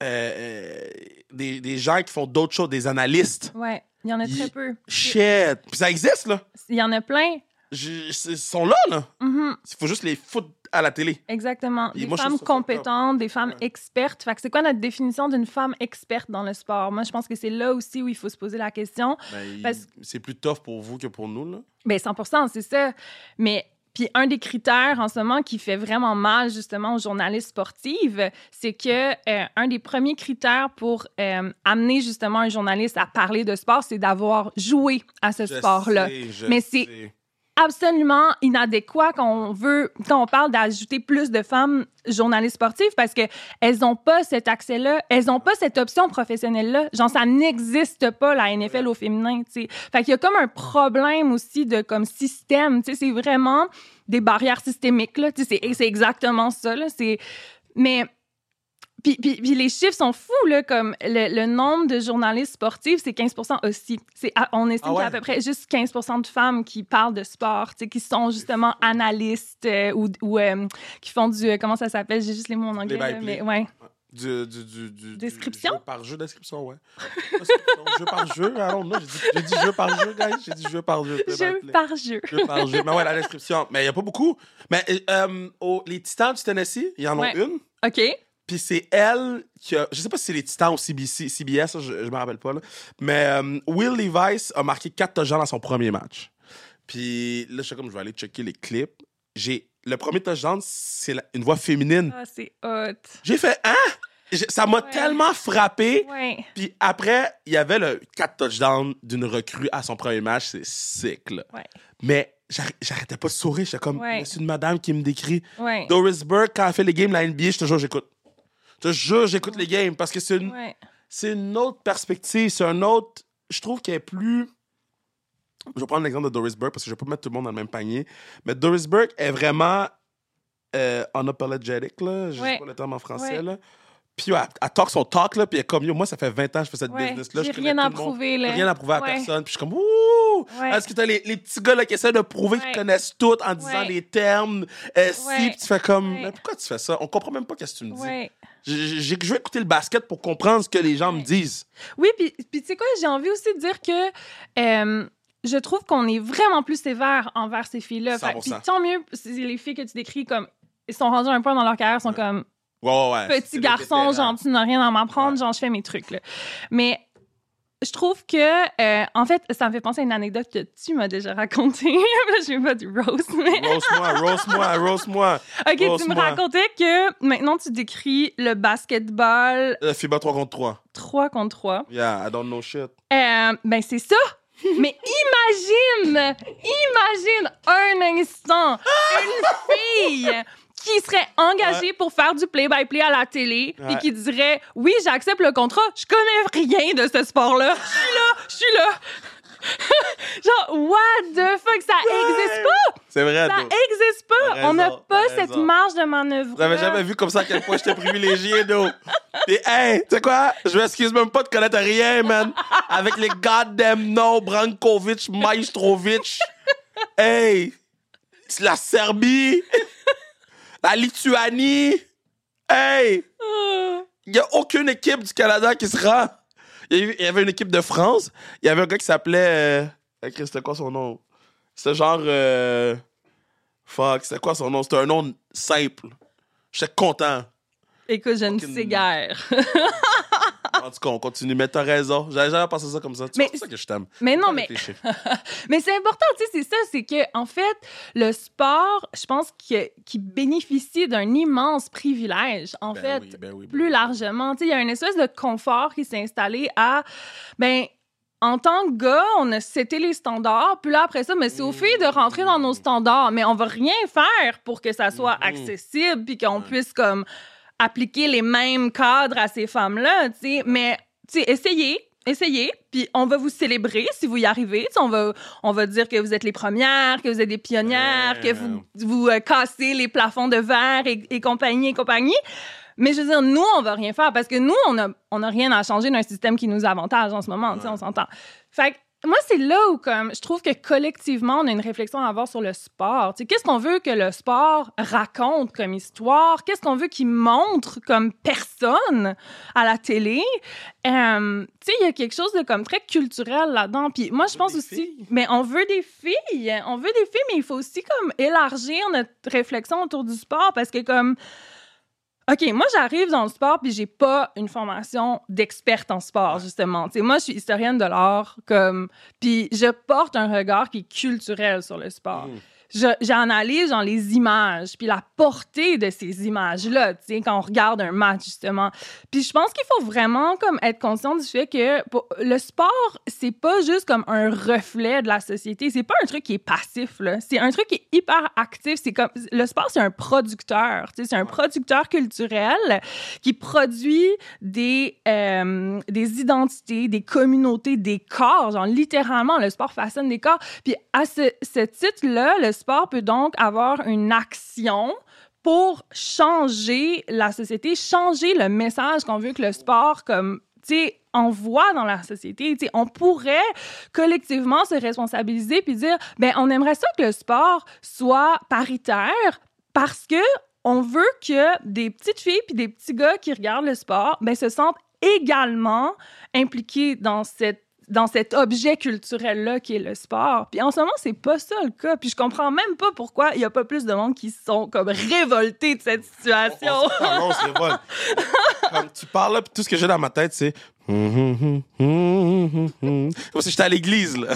euh, des, des gens qui font d'autres choses, des analystes.
Ouais, il y en a très peu.
Shit! Puis ça existe, là.
Il y en a plein.
Je- Ils sont là, là.
Mhm.
Il faut juste les foutre à la télé.
Exactement.
Et
Des
moi,
femmes compétentes, des femmes
Ouais.
expertes. Fait que c'est quoi notre définition d'une femme experte dans le sport? Moi, je pense que c'est là aussi où il faut se poser la question.
Ben,
Parce-
C'est plus tough pour vous que pour nous, là.
Ben 100 c'est ça. Mais puis un des critères en ce moment qui fait vraiment mal justement aux journalistes sportifs, c'est que euh, un des premiers critères pour euh, amener justement un journaliste à parler de sport, c'est d'avoir joué à ce sport-là. Mais c'est-. Absolument inadéquat quand on veut, quand on parle d'ajouter plus de femmes journalistes sportives parce que elles ont pas cet accès-là, elles ont pas cette option professionnelle-là. Genre, ça n'existe pas, la NFL au féminin, tu sais. Fait qu'il y a comme un problème aussi de, comme, système, tu sais. C'est vraiment des barrières systémiques, là. Tu sais, c'est exactement ça, là. C'est... Mais... Puis, puis- puis les chiffres sont fous, là, comme le, le nombre de journalistes sportifs, c'est 15% aussi. C'est, on estime
Ah ouais?
qu'il y a à peu près juste 15% de femmes qui parlent de sport, qui sont justement analystes euh, ou, ou euh, qui font du... euh, comment ça s'appelle? J'ai juste les mots en anglais, là, mais ouais.
Du, du, du, du- du
Description?
jeu par jeu, description, ouais. Description, jeu par jeu, don't know. J'ai dit, dit jeu par jeu, guys. J'ai dit jeu par jeu.
Jeu par jeu.
Jeu par jeu. Mais ouais, la description. Mais il n'y a pas beaucoup. Mais euh, aux- les Titans du Tennessee, il y en
Ouais.
ont une.
OK.
Puis c'est elle qui a. Je sais pas si c'est les Titans ou CBC, CBS, je, je me rappelle pas. Là. Mais euh, Will Levis a marqué 4 touchdowns dans son premier match. Puis là, je suis comme, je vais aller checker les clips. J'ai. Le premier touchdown, c'est la- une voix féminine.
Ah, c'est hot.
J'ai fait, hein? Ça m'a
Ouais.
tellement frappé.
Ouais.
Puis après, il y avait le 4 touchdowns d'une recrue à son premier match. C'est sick, là.
Ouais.
Mais j'arr- j'arrêtais pas de sourire. J'étais comme, c'est une madame qui me décrit? Doris Burke, quand elle fait les games la NBA, je te jure, j'écoute. Je te jure, j'écoute les games parce que c'est une,
Ouais.
c'est une autre perspective. C'est un autre. Je trouve qu'elle est plus. Je vais prendre l'exemple de Doris Burke parce que je vais pas mettre tout le monde dans le même panier. Mais Doris Burke est vraiment euh, unapologetic, là. Je sais pas le terme en français, là. Puis elle, elle talk son talk, là. Puis elle est comme, yo, moi, ça fait 20 ans que je fais cette
Ouais.
business-là.
J'ai rien à prouver, là.
Rien à prouver à
Ouais.
personne. Puis je suis comme, ouh!
Ouais.
Est-ce que t'as les, les petits gars là, qui essaient de prouver qu'ils connaissent tout en disant les termes, euh, si, puis tu fais comme, mais pourquoi tu fais ça? On comprend même pas ce que tu me dis. Je vais écouter le basket pour comprendre ce que les gens me disent.
Oui, puis, puis tu sais quoi, j'ai envie aussi de dire que euh, je trouve qu'on est vraiment plus sévère envers ces filles-là. Fait-
100%.
Puis tant mieux, les filles que tu décris comme. Ils sont rendus à un point dans leur carrière, sont
Ouais.
comme
Ouais, ouais, ouais.
Petit garçon, genre, tu n'as rien à m'apprendre, genre, je fais mes trucs, là. Mais je trouve que, euh, en fait, ça me fait penser à une anecdote que tu m'as déjà racontée. je vais pas du roast, mais.
Roast-moi, roast-moi, roast-moi.
OK, tu me racontais que maintenant, tu décris le basketball
Euh, FIBA 3 contre 3.
3 contre 3.
Yeah, I don't know shit.
Euh, ben, c'est ça. Mais imagine, imagine un instant une fille qui serait engagée pour faire du play-by-play à la télé
Ouais.
et qui dirait oui j'accepte le contrat je connais rien de ce sport là je suis là je suis là genre what the fuck ça existe pas
C'est vrai,
ça
toi.
existe pas on n'a pas cette
raison.
marge de manœuvre
J'avais jamais vu comme ça à quel point j'étais privilégié, d'eau. Et hey, tu sais quoi? Je m'excuse même pas de connaître rien, man. Avec les goddamn noms, Brankovic, Maestrovic. Hey, c'est la Serbie, la Lituanie. Hey, il y a aucune équipe du Canada qui se rend. Il y, avait une équipe de France. Il y avait un gars qui s'appelait. Euh, c'était quoi son nom? C'était genre. euh, fuck, c'était quoi son nom? C'était un nom simple. J'étais content.
écoute je ne sais guère
En tout cas, on continue. Mais t'as raison. J'avais jamais pensé ça comme ça. C'est pour ça que je t'aime.
mais non mais. Mais c'est important, tu sais, c'est ça, c'est que en fait, le sport, je pense que qui bénéficie d'un immense privilège, en
Ben
fait,
oui, ben oui, ben
plus
oui.
largement. Tu sais, il y a une espèce de confort qui s'est installé à, ben, en tant que gars, on a c'était les standards, puis là après ça, mais c'est aux filles de rentrer dans nos standards, mais on va rien faire pour que ça soit
Mhm.
accessible, puis qu'on puisse comme appliquer les mêmes cadres à ces femmes-là, tu sais. Mais tu sais, essayez, essayez, puis on va vous célébrer si vous y arrivez. Tu sais, on va, on va dire que vous êtes les premières, que vous êtes des pionnières, que vous, vous euh, cassez les plafonds de verre et, et compagnie et compagnie. Mais je veux dire, nous, on va rien faire parce que nous, on n'a on a rien à changer d'un système qui nous avantage en ce moment, tu sais,
Ouais.
on s'entend. Fait que moi, c'est là où, comme, je trouve que collectivement, on a une réflexion à avoir sur le sport. Qu'est-ce qu'on veut que le sport raconte comme histoire? Qu'est-ce qu'on veut qu'il montre comme personne à la télé? Euh, il y a quelque chose de comme très culturel là-dedans. Puis moi, je pense aussi,
filles.
mais on veut des filles. On veut des filles, mais il faut aussi comme élargir notre réflexion autour du sport parce que comme OK, moi, j'arrive dans le sport puis j'ai pas une formation d'experte en sport, justement. Tu sais, moi, je suis historienne de l'art, comme... Puis je porte un regard qui est culturel sur le sport.
Mm.
J'analyse genre, les images, puis la portée de ces images-là, tu sais, quand on regarde un match, justement. Puis je pense qu'il faut vraiment comme être conscient du fait que le sport, c'est pas juste comme un reflet de la société. C'est pas un truc qui est passif, là. C'est un truc qui est hyper actif. C'est comme... Le sport, c'est un producteur, tu sais, c'est un producteur culturel qui produit des, euh, des identités, des communautés, des corps. Genre, littéralement, le sport façonne des corps. Puis à ce, ce titre-là, le sport peut donc avoir une action pour changer la société, changer le message qu'on veut que le sport, comme, envoie dans la société. Tu sais, on pourrait collectivement se responsabiliser puis dire, ben, on aimerait ça que le sport soit paritaire parce que on veut que des petites filles puis des petits gars qui regardent le sport, ben, se sentent également impliqués dans cette dans cet objet culturel-là qui est le sport. Puis en ce moment, c'est pas ça le cas. Puis je comprends même pas pourquoi il y a pas plus de monde qui sont comme révoltés de cette situation.
On, on, se révolte. Comme tu parles là, puis tout ce que j'ai dans ma tête, c'est. Comme si j'étais à l'église, là.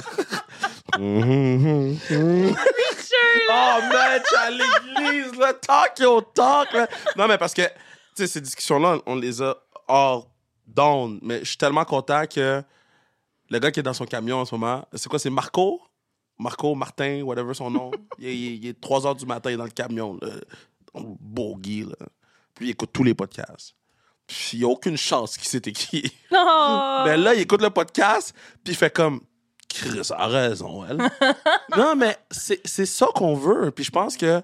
oh, man, j'étais à l'église, là. Talk your talk, là. Non, mais parce que, tu sais, ces discussions-là, on les a hors d'onde. Mais je suis tellement content que le gars qui est dans son camion en ce moment, c'est quoi, c'est Marco? Marco, Martin, whatever son nom. il, est, il est 3 h du matin, il est dans le camion, là. Dans le bourgui, là. Puis il écoute tous les podcasts. Puis il n'y a aucune chance qu'il sait qui.
Oh.
Mais là, il écoute le podcast, puis il fait comme. Chris a raison, elle. non, mais c'est c'est ça qu'on veut. Puis je pense que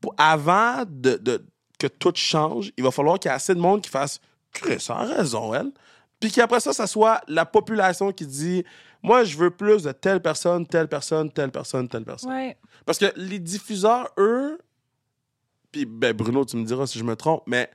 pour- avant de, de- que tout change, il va falloir qu'il y ait assez de monde qui fasse Chris a raison, elle. Puis qu'après ça, ça soit la population qui dit Moi, je veux plus de telle personne, telle personne, telle personne, telle personne.
Ouais.
Parce que les diffuseurs, eux, puis ben Bruno, tu me diras si je me trompe, mais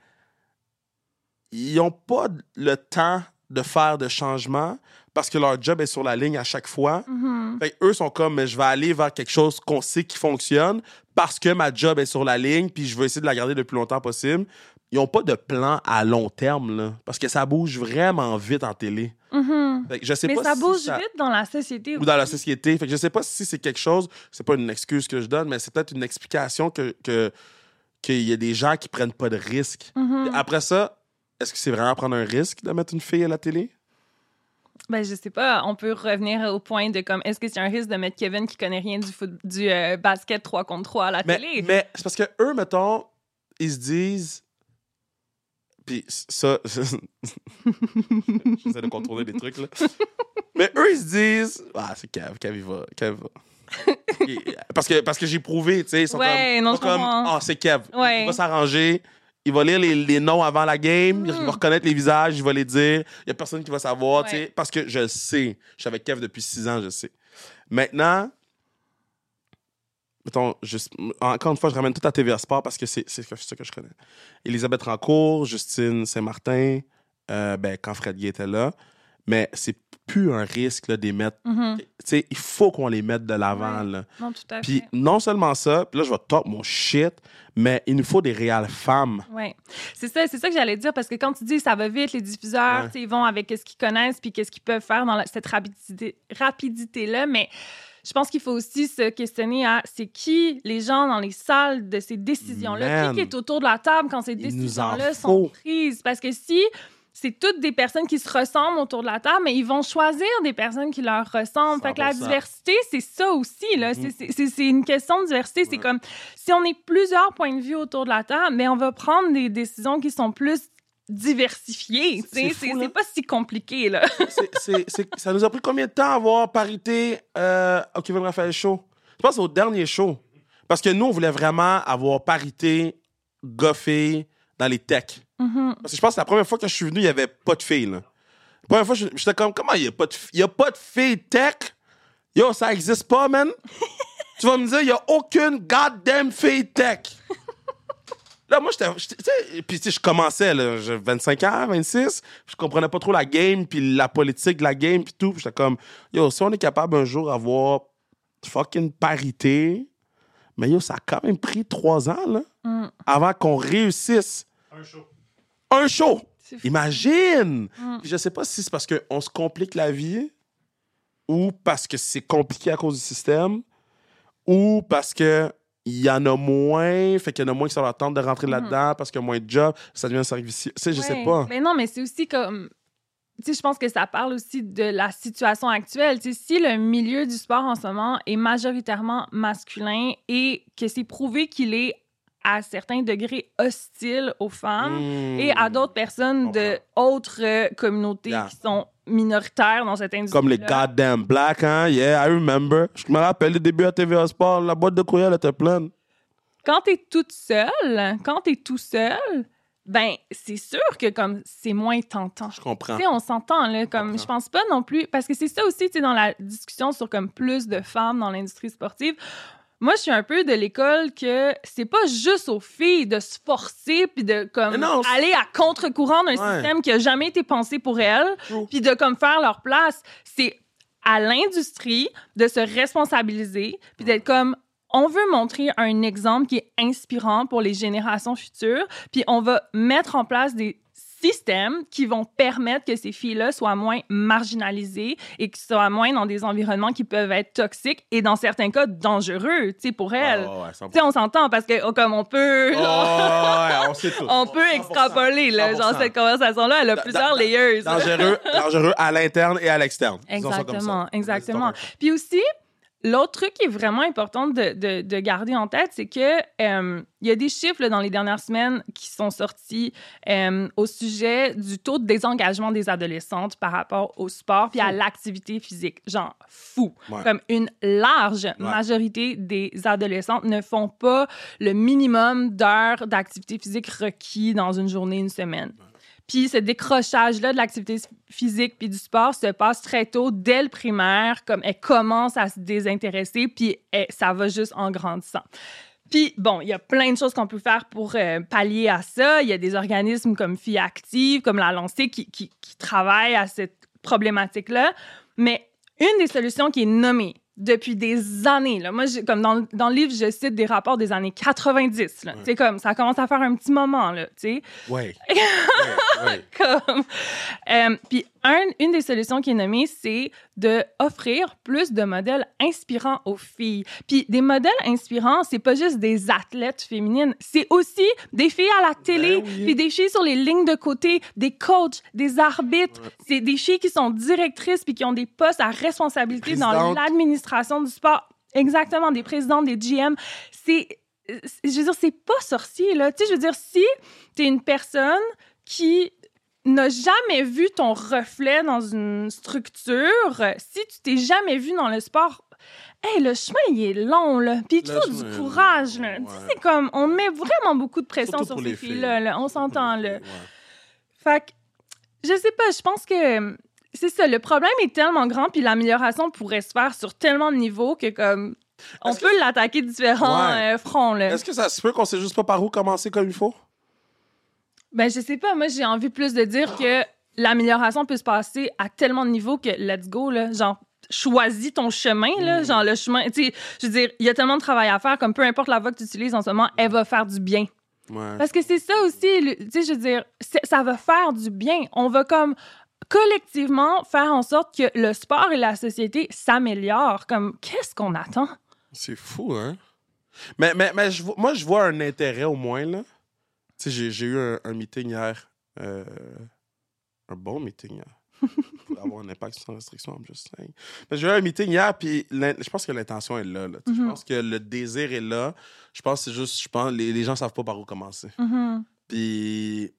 ils n'ont pas le temps de faire de changements parce que leur job est sur la ligne à chaque fois.
Mhm.
Fait eux sont comme, mais je vais aller vers quelque chose qu'on sait qui fonctionne parce que ma job est sur la ligne, puis je vais essayer de la garder le plus longtemps possible. Ils n'ont pas de plan à long terme, là, parce que ça bouge vraiment vite en télé.
Mhm.
Fait que je sais
Mais
pas
ça
si
bouge
ça-
vite dans la société.
ou dans la société. Fait que je sais pas si c'est quelque chose, c'est pas une excuse que je donne, mais c'est peut-être une explication que que- qu'il y a des gens qui prennent pas de risques.
Mhm.
Après ça, est-ce que c'est vraiment prendre un risque de mettre une fille à la télé?
Ben, je sais pas. On peut revenir au point de comme, est-ce que c'est un risque de mettre Kevin qui connaît rien du, foot, du euh, basket 3 contre 3 à la
Mais,
télé?
mais c'est parce que eux, mettons, ils se disent. Puis ça, j'essaie de contrôler les trucs, là. Mais eux, ils se disent. Ah, c'est Kev, Kev, il va. Kev va. Parce que, parce que j'ai prouvé, tu sais. Ils sont
Ouais,
comme.
non,
ils
je
sont comme,
comprends.
ah, c'est Kev.
Ouais.
Il va s'arranger. Il va lire les, les noms avant la game. Il
Mm.
va reconnaître les visages. Il va les dire. Il n'y a personne qui va savoir, tu sais. Parce que je le sais. Je suis avec Kev depuis six ans, je sais. Maintenant, mettons, encore une fois, je ramène tout à TVA Sport parce que c'est c'est ce que je connais. Elisabeth Rancourt, Justine Saint-Martin, euh, ben, quand Fred Gay était là. Mais c'est plus un risque là, d'y mettre.
Mhm.
Tu sais, il faut qu'on les mette de l'avant.
Ouais. Non, tout à
Puis
fait.
non seulement ça, puis là, je vais top mon shit, mais il nous faut des réelles femmes.
Oui, c'est ça, c'est ça que j'allais dire parce que quand tu dis ça va vite, les diffuseurs,
Ouais.
ils vont avec ce qu'ils connaissent puis qu'est-ce qu'ils peuvent faire dans la- cette rapidité, rapidité-là, mais je pense qu'il faut aussi se questionner à c'est qui les gens dans les salles de ces décisions-là, qui est autour de la table quand ces décisions-là sont prises? Parce que si c'est toutes des personnes qui se ressemblent autour de la table, mais ils vont choisir des personnes qui leur ressemblent. Fait que la
100%.
diversité, c'est ça aussi. là.
Mhm.
C'est- une question de diversité. C'est comme si on est plusieurs points de vue autour de la table, mais on va prendre des décisions qui sont plus diversifié. tu sais.
C'est
pas si compliqué, là.
Ça nous a pris combien de temps à avoir parité euh, au Kevin Raphaël Show? Je pense au dernier show. Parce que nous, on voulait vraiment avoir parité goffée dans les techs.
Mhm.
Parce que je pense que la première fois que je suis venu, il n'y avait pas de filles. Là. La première fois, je- j'étais comme, comment il n'y a, pas de fi- il y a pas de filles tech? Yo, ça existe pas, man. tu vas me dire, il n'y a aucune goddamn fille tech. Là, moi, j'étais. j'étais- tu sais, Puis, tu sais, je commençais, là, j'ai 25 ans, 26. Je comprenais pas trop la game, puis la politique de la game, puis tout. Puis j'étais comme, yo, si on est capable un jour d'avoir fucking parité, mais yo, ça a quand même pris trois ans, là,
Mm.
avant qu'on réussisse
Un show.
Un show. Imagine!
Mm.
Puis Je sais pas si c'est parce qu'on se complique la vie ou parce que c'est compliqué à cause du système ou parce que il y en a moins, fait qu'il y en a moins qui sont attente de rentrer là-dedans parce qu'il y a moins de jobs, ça devient un service. Tu sais, je sais pas.
Mais non, mais c'est aussi comme. Tu sais, je pense que ça parle aussi de la situation actuelle. Tu sais, si le milieu du sport en ce moment est majoritairement masculin et que c'est prouvé qu'il est à certains degrés hostile aux femmes
Mm.
et à d'autres personnes de autres euh, communautés
Yeah.
qui sont minoritaires dans cette industrie.
Comme les goddamn black, hein? Yeah, I remember. Je me rappelle le début à TVA Sport, la boîte de courriel était pleine.
Quand t'es toute seule, quand t'es tout seul, ben c'est sûr que comme c'est moins tentant.
Je comprends.
Tu sais, on s'entend, là, comme,
comprends.
je pense pas non plus, parce que c'est ça aussi, tu sais, dans la discussion sur comme plus de femmes dans l'industrie sportive. Moi, je suis un peu de l'école que c'est pas juste aux filles de se forcer puis de comme
non,
aller à contre-courant d'un
Ouais.
système qui a jamais été pensé pour elles, puis de comme faire leur place. C'est à l'industrie de se responsabiliser puis d'être comme on veut montrer un exemple qui est inspirant pour les générations futures, puis on va mettre en place des systèmes qui vont permettre que ces filles-là soient moins marginalisées et qu'elles soient moins dans des environnements qui peuvent être toxiques et dans certains cas dangereux, tu sais, pour elles.
Ah, ouais, 100%.
Tu sais, on s'entend parce que oh, comme on peut,
Oh, ouais, on sait tout.
on peut
100%.
extrapoler là, genre
100%.
cette conversation-là, elle a
Da-
plusieurs
da-
layers.
Dangereux, dangereux à l'interne et à l'externe. Ça
Exactement,
ça.
exactement. Puis aussi, l'autre truc qui est vraiment important de, de- de garder en tête, c'est que euh, il y a des chiffres là, dans les dernières semaines qui sont sortis euh, au sujet du taux de désengagement des adolescentes par rapport au sport puis à l'activité physique. Genre fou.
Ouais.
Comme une large majorité des adolescentes ne font pas le minimum d'heures d'activité physique requis dans une journée, une semaine. Puis ce décrochage-là de l'activité physique puis du sport se passe très tôt, dès le primaire, comme elle commence à se désintéresser, puis elle- ça va juste en grandissant. Puis, bon, il y a plein de choses qu'on peut faire pour euh, pallier à ça. Il y a des organismes comme Filles Actives, comme la Lancée, qui, qui travaillent à cette problématique-là. Mais une des solutions qui est nommée depuis des années, là, moi, comme dans, le- dans le livre, je cite des rapports des années 90. là. Tu sais, comme ça commence à faire un petit moment, là, tu sais.
Ouais. ouais, ouais.
Comme, euh, puis un- une des solutions qui est nommée, c'est de offrir plus de modèles inspirants aux filles. Puis des modèles inspirants, c'est pas juste des athlètes féminines, c'est aussi des filles à la télé,
Ben oui.
puis des filles sur les lignes de côté, des coachs, des arbitres. C'est des filles qui sont directrices puis qui ont des postes à responsabilité dans l'administration du sport. Exactement, des présidentes, des GM. C'est je veux dire, c'est pas sorcier, là. Tu sais, je veux dire, si t'es une personne qui n'a jamais vu ton reflet dans une structure, si tu t'es jamais vu dans le sport, hey, le chemin, il est long, là. Puis il faut du courage, là. Tu sais,
ouais.
c'est comme, on met vraiment beaucoup de pression
Surtout
sur ces
les filles.
filles-là, là. On s'entend, là.
Ouais.
Fait que, je sais pas, je pense que c'est ça. Le problème est tellement grand, puis l'amélioration pourrait se faire sur tellement de niveaux que, comme, on peut l'attaquer de différents
Ouais.
euh, fronts, là.
Est-ce que ça se peut qu'on sait juste pas par où commencer comme il faut?
Ben, je sais pas. Moi, j'ai envie plus de dire que l'amélioration peut se passer à tellement de niveaux que let's go, là. Genre, choisis ton chemin, là.
Mm.
Genre, le chemin. Tu sais, je veux dire, il y a tellement de travail à faire, comme peu importe la voie que tu utilises en ce moment, elle va faire du bien.
Ouais.
Parce que c'est ça aussi, tu sais, je veux dire, ça va faire du bien. On va comme collectivement faire en sorte que le sport et la société s'améliorent. Comme, qu'est-ce qu'on attend?
C'est fou, hein? Mais, mais, mais je moi, je vois un intérêt au moins, là. Tu sais, j'ai- eu un, un meeting hier. euh, un bon meeting hier. Pour avoir un impact sans restriction, I'm just saying. Mais j'ai eu un meeting hier, puis je pense que l'intention est là. Je
Mhm.
pense que le désir est là. Je pense que c'est juste, je pense, les, les gens savent pas par où commencer.
Mhm.
Puis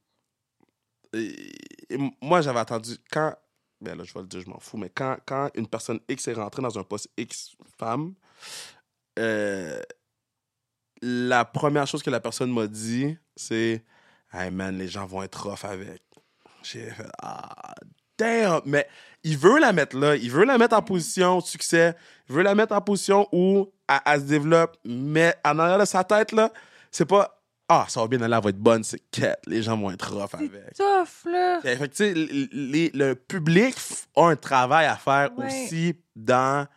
et- et moi, j'avais attendu quand. Ben là, je vais le dire, je m'en fous, mais quand, quand une personne X est rentrée dans un poste X femme, euh, la première chose que la personne m'a dit, c'est Hey man, les gens vont être rough avec. J'ai fait Ah, damn! Mais il veut la mettre là, il veut la mettre en position de succès, il veut la mettre en position où elle, elle se développe, mais en arrière de sa tête, là, c'est pas Ah, ça va bien aller, elle va être bonne, c'est quête, les gens vont être rough avec.
C'est tough, là.
Fait que, les- le public a un travail à faire
Ouais.
aussi dans.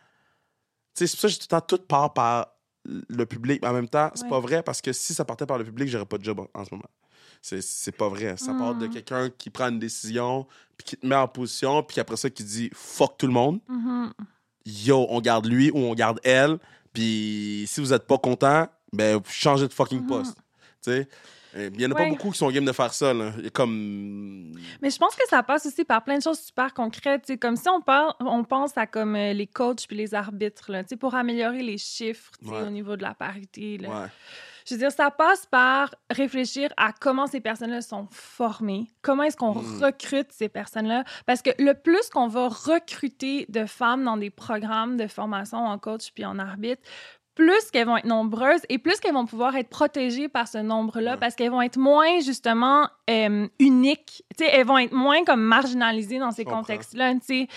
Tu sais, c'est pour ça que je dis tout le temps, tout part par le public. Mais en même temps, c'est
Ouais.
pas vrai parce que si ça partait par le public, j'aurais pas de job en, en ce moment. C'est- pas vrai. Ça part de
Mm.
quelqu'un qui prend une décision, puis qui te met en position, puis après ça, qui dit fuck tout le monde.
Mhm.
Yo, on garde lui ou on garde elle. Puis si vous êtes pas content, ben, changez de fucking
Mhm.
poste. Tu sais? Euh, Il y en a pas beaucoup qui sont game de faire ça. Là. Comme.
Mais je pense que ça passe aussi par plein de choses super concrètes. tu sais, Comme si on, parle, on pense à comme euh, les coachs puis les arbitres, là, pour améliorer les chiffres
Ouais.
au niveau de la parité. là.
Ouais.
Je veux dire, ça passe par réfléchir à comment ces personnes-là sont formées, comment est-ce qu'on
Mm.
recrute ces personnes-là. Parce que le plus qu'on va recruter de femmes dans des programmes de formation en coach puis en arbitre, plus qu'elles vont être nombreuses et plus qu'elles vont pouvoir être protégées par ce nombre-là parce qu'elles vont être moins, justement, euh, uniques. Tu sais, elles vont être moins comme marginalisées dans ces contextes-là, tu sais.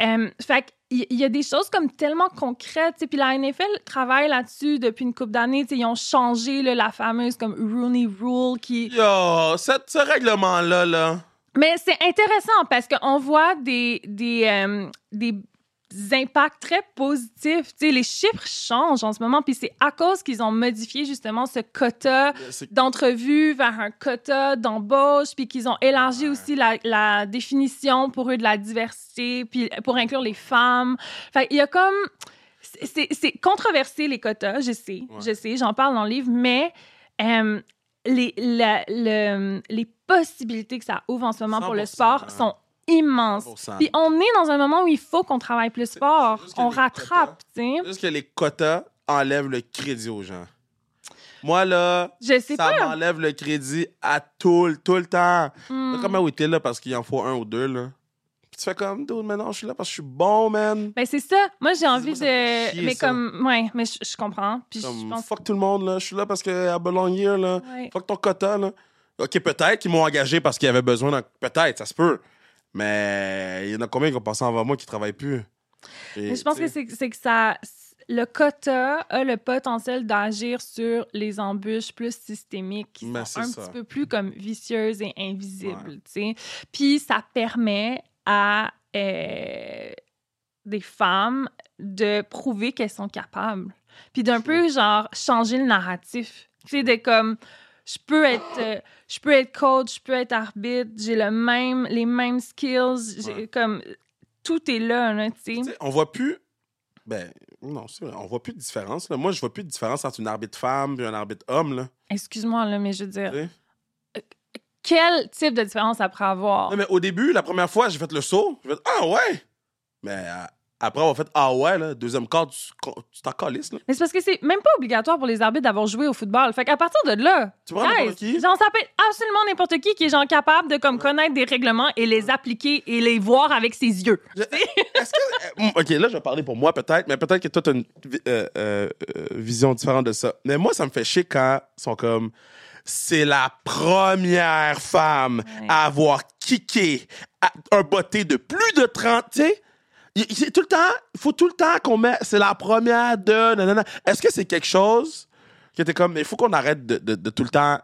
Euh, fait qu'il y, y a des choses comme tellement concrètes. Puis la NFL travaille là-dessus depuis une couple d'années. Ils ont changé là, la fameuse comme Rooney Rule qui...
Yo, cette- ce règlement-là, là.
Mais c'est intéressant parce qu'on voit des, des, euh, des impacts très positifs. Tu sais, les chiffres changent en ce moment, puis c'est à cause qu'ils ont modifié justement ce quota
c'est-
d'entrevue vers un quota d'embauche, puis qu'ils ont élargi
Ouais.
aussi la, la définition pour eux de la diversité, puis pour inclure les femmes. Fait il y a comme... c'est- controversé, les quotas, je sais,
Ouais.
je sais, j'en parle dans le livre, mais euh, les, la- le- les possibilités que ça ouvre en ce moment pour le
100%,
sport
hein.
sont immenses.
100%.
Puis on est dans un moment où il faut qu'on travaille plus fort, on rattrape, tu sais.
Juste que les quotas enlèvent le crédit aux gens. Moi, là,
Je sais
ça m'enlève le crédit à tout, le- tout le temps.
Hmm.
Là, Comment oui, t'es là parce qu'il en faut un ou deux, là. Tu fais comme, dude, maintenant, je suis là parce que je suis bon, man.
Ben c'est ça. Moi j'ai envie
Moi,
de
chier,
mais
ça.
comme ouais, mais je, je comprends. Puis je
Comme,
pense
fuck tout le monde, là. Je suis là parce que I belong here, là.
ouais.
Fuck ton quota, là. OK, peut-être qu'ils m'ont engagé parce qu'ils avaient besoin d'un... Peut-être, ça se peut. Mais il y en a combien qui ont passé avant moi qui travaillent plus? Et,
Mais je pense que c'est que ça le quota a le potentiel d'agir sur les embûches plus systémiques qui
Ben,
sont un
ça.
petit peu plus comme vicieuses et invisibles,
Ouais.
Puis ça permet à euh, des femmes de prouver qu'elles sont capables. Puis d'un peu genre changer le narratif. Tu sais de comme je peux être euh, je peux être coach, je peux être arbitre, j'ai le même les mêmes skills,
Ouais.
comme tout est là, là tu sais.
On voit plus. Ben, non, c'est vrai. On voit plus de différence. Là. Moi, je vois plus de différence entre une arbitre femme et un arbitre homme. Là.
Excuse-moi, là, mais je veux dire,
sais?
quel type de différence après avoir?
Non, mais au début, la première fois, j'ai fait le saut. J'ai fait Ah ouais! Mais euh, après avoir fait Ah ouais, là, deuxième quart, tu tu t'en calisses. Là.
Mais c'est parce que c'est même pas obligatoire pour les arbitres d'avoir joué au football. Fait qu'à partir de là,
Tu prends n'importe qui.
genre, ça peut être absolument n'importe qui qui est genre capable de comme connaître des règlements et les appliquer et les voir avec ses yeux.
Je- Est-ce que. euh, OK, là, je vais parler pour moi, peut-être, mais peut-être que toi, tu as une euh, euh, vision différente de ça. Mais moi, ça me fait chier quand ils sont comme. C'est la première femme
Ouais.
à avoir kické un botté de plus de 30. Tu sais, il- tout le temps. Il faut tout le temps qu'on met. C'est la première de. nanana. Est-ce que c'est quelque chose que t'es comme. Il faut qu'on arrête de, de- de tout le temps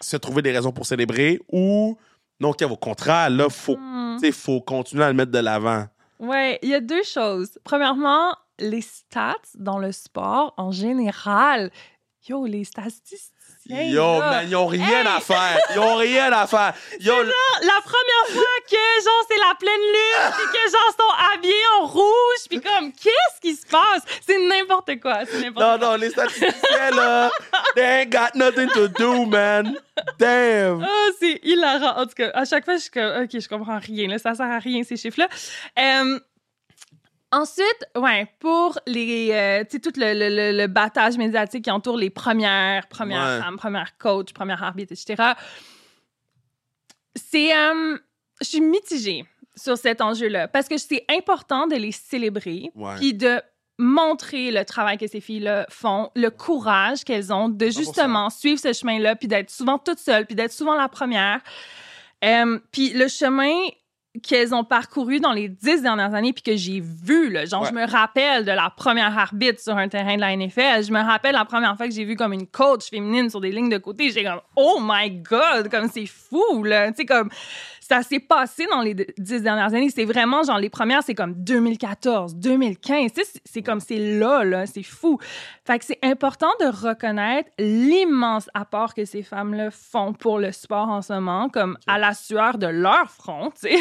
se trouver des raisons pour célébrer ou. Non, OK, au contraire, là, faut,
Hmm.
tu sais, faut continuer à le mettre de l'avant?
Ouais, il y a deux choses. Premièrement, les stats dans le sport en général. Yo, les
Yo,
là.
man, ils ont rien à faire. Ils ont rien à faire. Yo,
La première fois que, genre, c'est la pleine lune, puis que, genre, sont habillés en rouge, puis comme, qu'est-ce qui se passe? C'est n'importe quoi. C'est n'importe
non,
quoi.
non, les statisticiens, là, they ain't got nothing to do, man. Damn.
Ah, c'est hilarant. En tout cas, à chaque fois, je suis comme, OK, je comprends rien. Là, ça sert à rien, ces chiffres-là. Ensuite, ouais, pour les, euh, tu sais, tout le, le- le- le battage médiatique qui entoure les premières, premières
Ouais.
femmes, premières coachs, premières arbitres, etc., c'est. euh, je suis mitigée sur cet enjeu-là parce que c'est important de les célébrer puis de montrer le travail que ces filles-là font, le courage qu'elles ont de
100%.
justement suivre ce chemin-là puis d'être souvent toutes seules puis d'être souvent la première. Euh, puis le chemin qu'elles ont parcouru dans les dix dernières années puis que j'ai vu, là, genre
Ouais.
je me rappelle de la première arbitre sur un terrain de la NFL, je me rappelle la première fois que j'ai vu comme une coach féminine sur des lignes de côté, j'ai comme oh my god, comme c'est fou là, tu sais comme ça s'est passé dans les dix dernières années, c'est vraiment genre les premières c'est comme 2014, 2015, tu sais, c'est- comme c'est là là, c'est fou. Fait que c'est important de reconnaître l'immense apport que ces femmes-là font pour le sport en ce moment, comme à la sueur de leur front, tu sais.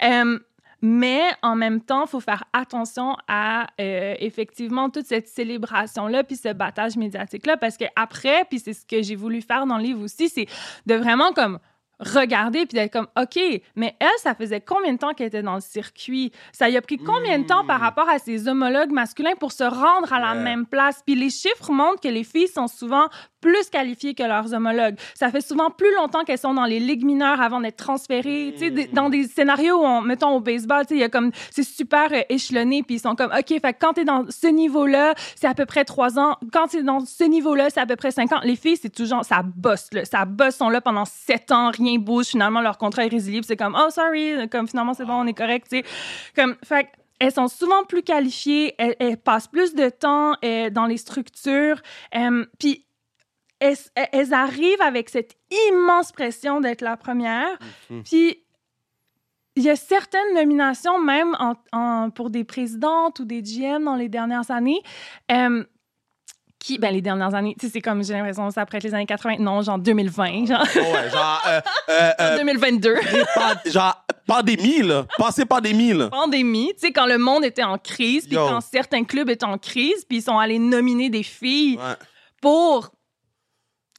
Mais en même temps, il faut faire attention à euh, effectivement toute cette célébration-là, puis ce battage médiatique-là, parce que après, puis c'est ce que j'ai voulu faire dans le livre aussi, c'est de vraiment comme regarder puis d'être comme OK, mais elle, ça faisait combien de temps qu'elle était dans le circuit? Ça y a pris combien de temps par
Mm.
rapport à ses homologues masculins pour se rendre à la
Ouais.
même place? Puis les chiffres montrent que les filles sont souvent plus qualifiées que leurs homologues. Ça fait souvent plus longtemps qu'elles sont dans les ligues mineures avant d'être transférées. Tu sais, des- dans des scénarios où, on, mettons, au baseball, tu sais, il y a comme, c'est super euh, échelonné, puis ils sont comme, OK, fait quand t'es dans ce niveau-là, c'est à peu près trois ans. Quand t'es dans ce niveau-là, c'est à peu près cinq ans. Les filles, c'est toujours, ça bosse, là. Ça bosse, sont là pendant sept ans, rien bouge. Finalement, leur contrat est résilié, c'est comme, oh, sorry, comme finalement, c'est bon, on est correct, tu sais. Comme, fait elles sont souvent plus qualifiées, elles, elles passent plus de temps euh, dans les structures. Euh, puis elles, elles arrivent avec cette immense pression d'être la première.
Mhm.
Puis il y a certaines nominations, même en- en- pour des présidentes ou des GM dans les dernières années, euh, qui, ben les dernières années, tu sais, c'est comme, j'ai l'impression, ça après les années 80, non, genre 2020, genre
Ouais, genre, euh, euh, euh,
2022.
des pan- genre, pandémie, là. Passé pandémie, là.
pandémie, tu sais, quand le monde était en crise, puis quand certains clubs étaient en crise, puis ils sont allés nominer des filles
Ouais.
pour,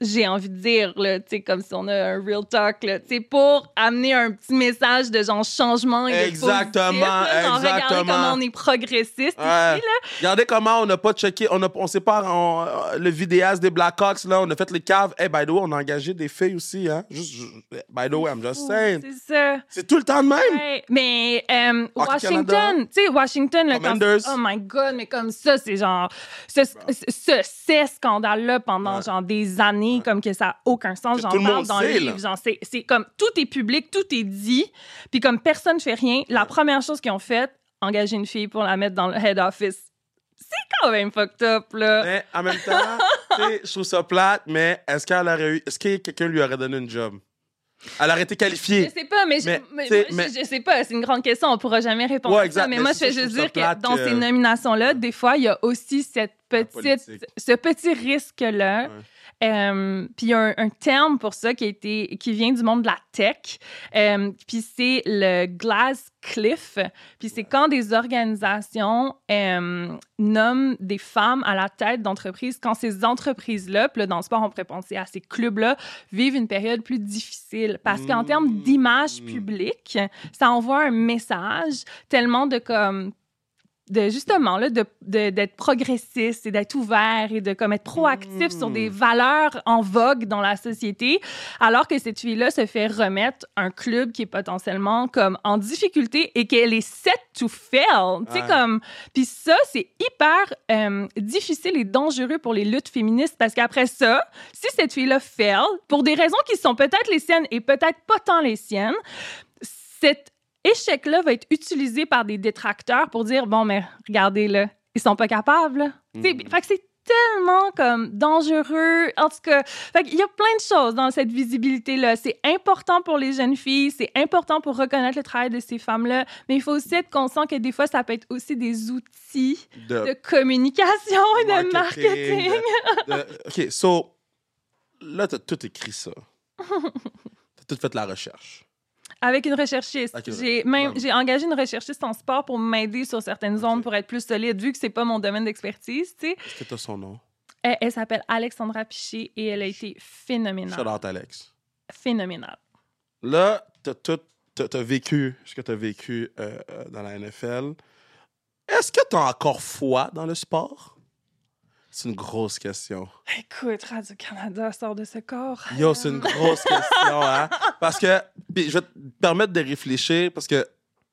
j'ai envie de dire, là, comme si on a un real talk, là, pour amener un petit message de genre changement et de
Exactement,
positif, là, genre, Regardez
exactement.
comment on est progressiste
Ouais.
ici, là.
Regardez comment on n'a pas checké, on, a, on sait pas, on- euh, le vidéaste des Blackhawks, là, on a fait les caves. Hey, by the way, on a engagé des filles aussi, hein. Juste, by the way, I'm just saying.
C'est ça.
C'est tout le temps de même.
Ouais, mais euh, Washington, tu sais, Washington, le oh my God, mais comme ça, c'est genre, ce, ce, ce- ces scandales-là pendant
Ouais.
genre des années, comme que ça n'a aucun sens, j'en parle dans
sait,
le livre, c'est comme, tout est public, tout est dit, puis comme personne ne fait rien, la première chose qu'ils ont faite, engager une fille pour la mettre dans le head office. C'est quand même fucked up, là.
Mais en même temps, tu sais, je trouve ça plate, mais est-ce qu'elle aurait eu, est-ce que quelqu'un lui aurait donné une job? Elle aurait été
Je
qualifiée.
sais pas, mais, je-
Mais,
mais- je, je sais pas, c'est une grande question, on pourra jamais répondre
Ouais,
à ça. Mais, moi, je fais
je
juste dire que dans ces nominations-là, des fois, il y a aussi cette petite, ce petit risque-là.
Ouais.
Euh, puis il y a un, un terme pour ça qui, a été, qui vient du monde de la tech. Euh, puis c'est le glass cliff. Puis c'est quand des organisations euh, nomment des femmes à la tête d'entreprises, quand ces entreprises-là, puis là, dans le sport, on pourrait penser à ces clubs-là, vivent une période plus difficile. Parce qu'en termes d'image publique, ça envoie un message tellement de comme de justement là de d'être progressiste et d'être ouvert et de comme être proactif sur des valeurs en vogue dans la société alors que cette fille là se fait remettre un club qui est potentiellement comme en difficulté et qu'elle est set to fail. Tu sais comme puis ça c'est hyper euh, difficile et dangereux pour les luttes féministes parce qu'après ça si cette fille là fail pour des raisons qui sont peut-être les siennes et peut-être pas tant les siennes cet échec-là va être utilisé par des détracteurs pour dire bon mais regardez là ils sont pas capables là. Tu sais, fait que c'est tellement comme dangereux en tout cas qu'il y a plein de choses dans cette visibilité là c'est important pour les jeunes filles c'est important pour reconnaître le travail de ces femmes là mais il faut aussi être conscient que des fois ça peut être aussi des outils
De
de communication et de marketing
de- de- OK, so, là, t'as tout écrit ça. T'as tout fait la recherche.
Avec une recherchiste. J'ai même j'ai engagé une recherchiste en sport pour m'aider sur certaines zones pour être plus solide, vu que c'est pas mon domaine d'expertise. Tu sais,
Est-ce que t'as son nom?
elle, elle s'appelle Alexandra Piché et elle a été
Shout
phénoménale,
out, Alex.
phénoménale.
Là, t'as, t'as vécu ce que t'as vécu euh, euh, dans la NFL. Est-ce que t'as encore foi dans le sport? C'est une grosse question.
Écoute, Radio-Canada sort de ce corps.
Yo, c'est une grosse question, hein? Parce que, puis je vais te permettre de réfléchir, parce que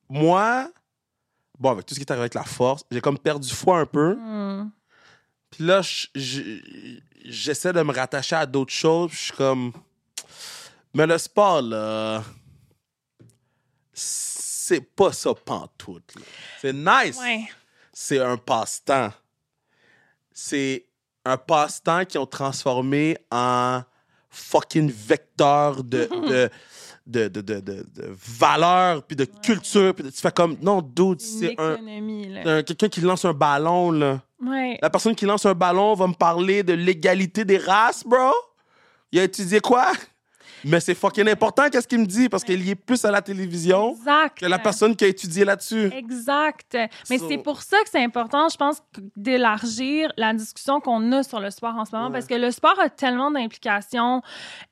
moi, bon, avec tout ce qui est arrivé avec la force, j'ai comme perdu foi un peu.
Hmm.
Puis là, je- je- j'essaie de me rattacher à d'autres choses. Je suis comme. Mais le sport, là. C'est pas ça pantoute. C'est nice.
Ouais.
C'est un passe-temps. C'est un passe-temps qu'ils ont transformé en fucking vecteur de. de de, de, de, de, de valeur, puis de culture, puis de- tu fais comme, non, dude, c'est un, quelqu'un qui lance un ballon, là.
Ouais.
La personne qui lance un ballon va me parler de l'égalité des races, bro. Il a étudié quoi? Mais c'est fucking important qu'est-ce qu'il me dit? Parce qu'il y est plus à la télévision
Exact.
que la personne qui a étudié là-dessus.
Exact. Mais
So-
c'est pour ça que c'est important, je pense, d'élargir la discussion qu'on a sur le sport en ce moment,
Ouais.
parce que le sport a tellement d'implications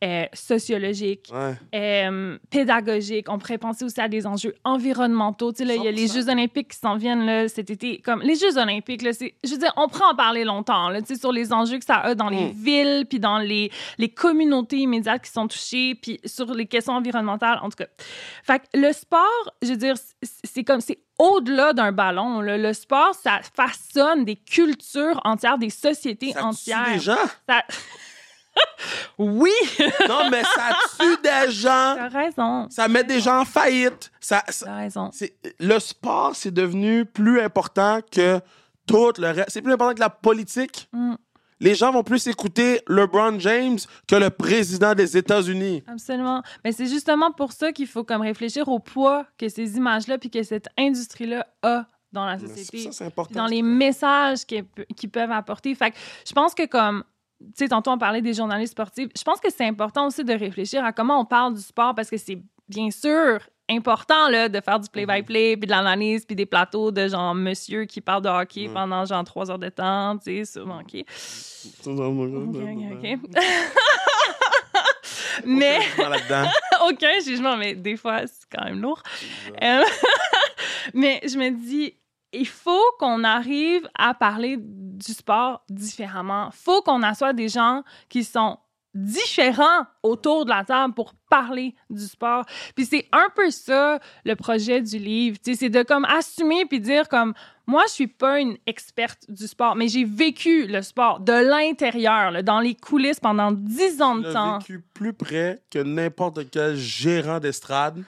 euh, sociologiques,
Ouais.
euh, pédagogiques. On pourrait penser aussi à des enjeux environnementaux. Tu sais, là, il y a les
100%.
Jeux olympiques qui s'en viennent là, cet été. Comme les Jeux olympiques, là, je veux dire, on pourrait en parler longtemps là, tu sais, sur les enjeux que ça a dans les
Mm.
villes, puis dans les, les communautés immédiates qui sont touchées, puis sur les questions environnementales, en tout cas. Fait que le sport, je veux dire, c'est comme, c'est au-delà d'un ballon. là. Le sport, ça façonne des cultures entières, des sociétés
Ça tue
entières.
des gens.
Ça- oui,
Non, mais ça tue des gens.
t'as raison.
Ça met des gens en faillite. Ça, ça-
T'as raison.
c'est- le sport, c'est devenu plus important que tout le reste. C'est plus important que la politique.
Mm.
Les gens vont plus écouter LeBron James que le président des États-Unis.
Absolument. Mais c'est justement pour ça qu'il faut comme réfléchir au poids que ces images-là puis que cette industrie-là a dans la société.
Ça, c'est important.
dans les messages qu'ils pe- qu'ils peuvent apporter. Fait que je pense que comme tu sais, tantôt on parlait des journalistes sportifs. Je pense que c'est important aussi de réfléchir à comment on parle du sport parce que c'est bien sûr important là, de faire du play-by-play, puis de l'analyse, puis des plateaux de genre monsieur qui parle de hockey
Mhm.
pendant genre trois heures de temps, tu sais, sur OK. Ok, ok, ok. mais
Aucun jugement là-dedans.
aucun jugement, mais des fois, c'est quand même lourd. Euh, mais je me dis, il faut qu'on arrive à parler du sport différemment. faut qu'on assoie des gens qui sont différents autour de la table pour parler du sport. Puis c'est un peu ça le projet du livre, tu sais, c'est de comme assumer puis dire comme moi je suis pas une experte du sport, mais j'ai vécu le sport de l'intérieur, dans les coulisses pendant dix ans de temps.
vécu plus près que n'importe quel gérant d'estrade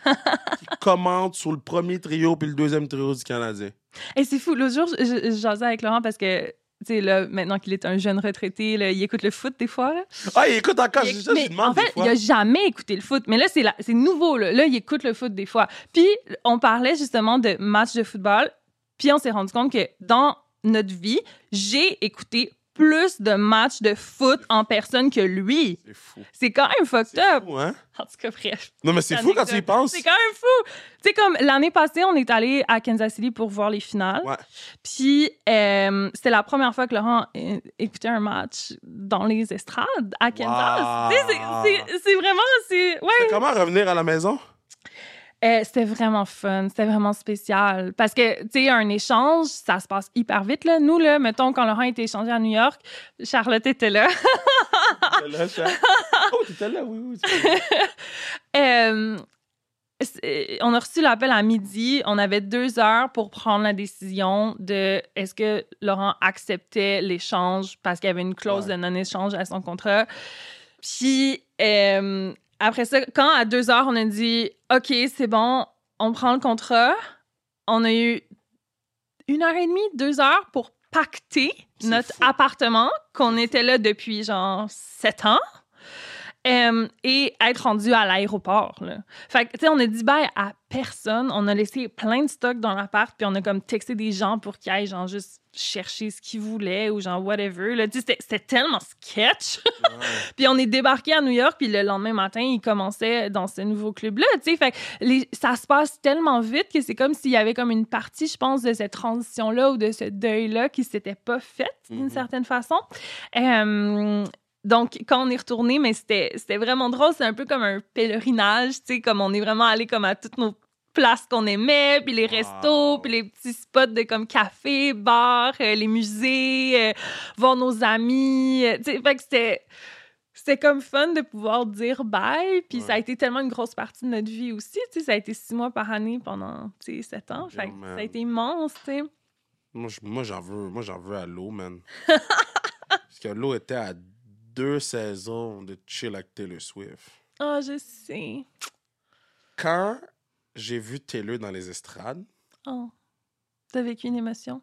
qui commente sur le premier trio puis le deuxième trio du Canadien.
Et c'est fou. L'autre jour, je, je, je jasais avec Laurent parce que, là, maintenant qu'il est un jeune retraité, là, il écoute le foot des fois. Là.
Ah, il écoute encore,
Il-
je, demande
en fait,
des fois.
il a jamais écouté le foot. Mais là, c'est la- c'est nouveau. Là. là, il écoute le foot des fois. Puis, on parlait justement de matchs de football. Puis, on s'est rendu compte que dans notre vie, j'ai écouté plus de matchs de foot en personne que lui.
C'est fou.
C'est quand même fucked up.
fou, hein?
En tout cas, bref.
Non, mais c'est fou quand tu y penses.
C'est quand même fou. Tu sais, comme l'année passée, on est allé à Kansas City pour voir les finales.
Ouais.
Puis, euh, c'était la première fois que Laurent euh, écoutait un match dans les estrades à Kansas.
Wow.
C'est- vraiment... c'est Ouais.
C'est comment revenir à la maison?
Euh, c'était vraiment fun, c'était vraiment spécial. Parce que, tu sais, un échange, ça se passe hyper vite, là. Nous, là, mettons, quand Laurent a été échangé à New York, Charlotte était là.
Là, oh, t'étais là, oui, oui.
Euh, on a reçu l'appel à midi. On avait deux heures pour prendre la décision de est-ce que Laurent acceptait l'échange parce qu'il y avait une clause
Ouais.
de non-échange à son contrat. Puis euh, après ça, quand à deux heures, on a dit OK, c'est bon, on prend le contrat, on a eu une heure et demie, deux heures pour pacter notre
fou.
appartement qu'on était là depuis genre sept ans. Et être rendu à l'aéroport. Fait que, tu sais, on a dit bye à personne. On a laissé plein de stocks dans l'appart, puis on a comme texté des gens pour qu'ils aillent, genre, juste chercher ce qu'ils voulaient ou genre, whatever. Là, Tu sais, c'était tellement sketch. puis on est débarqué à New York, puis le lendemain matin, il commençait dans ce nouveau club-là, tu sais. Fait que les- ça se passe tellement vite que c'est comme s'il y avait comme une partie, je pense, de cette transition-là ou de ce deuil-là qui s'était pas faite d'une
Mhm.
certaine façon. Donc, quand on est retourné, mais c'était c'était vraiment drôle. C'est un peu comme un pèlerinage, tu sais, comme on est vraiment allé comme à toutes nos places qu'on aimait, puis les restos,
Wow.
puis les petits spots de comme café, bar, euh, les musées, euh, voir nos amis. euh, tu sais, fait que c'était c'était comme fun de pouvoir dire bye. Puis ça a été tellement une grosse partie de notre vie aussi. Tu sais, ça a été six mois par année pendant tu sais, sept ans.
Yeah,
Fait que ça a été immense, tu sais.
Moi, je- moi, j'en veux, moi, j'en veux à l'eau, man. Parce que l'eau était à deux saisons de chill avec Taylor Swift.
Ah, je sais.
Quand j'ai vu Taylor dans les estrades,
Oh. T'as vécu une émotion?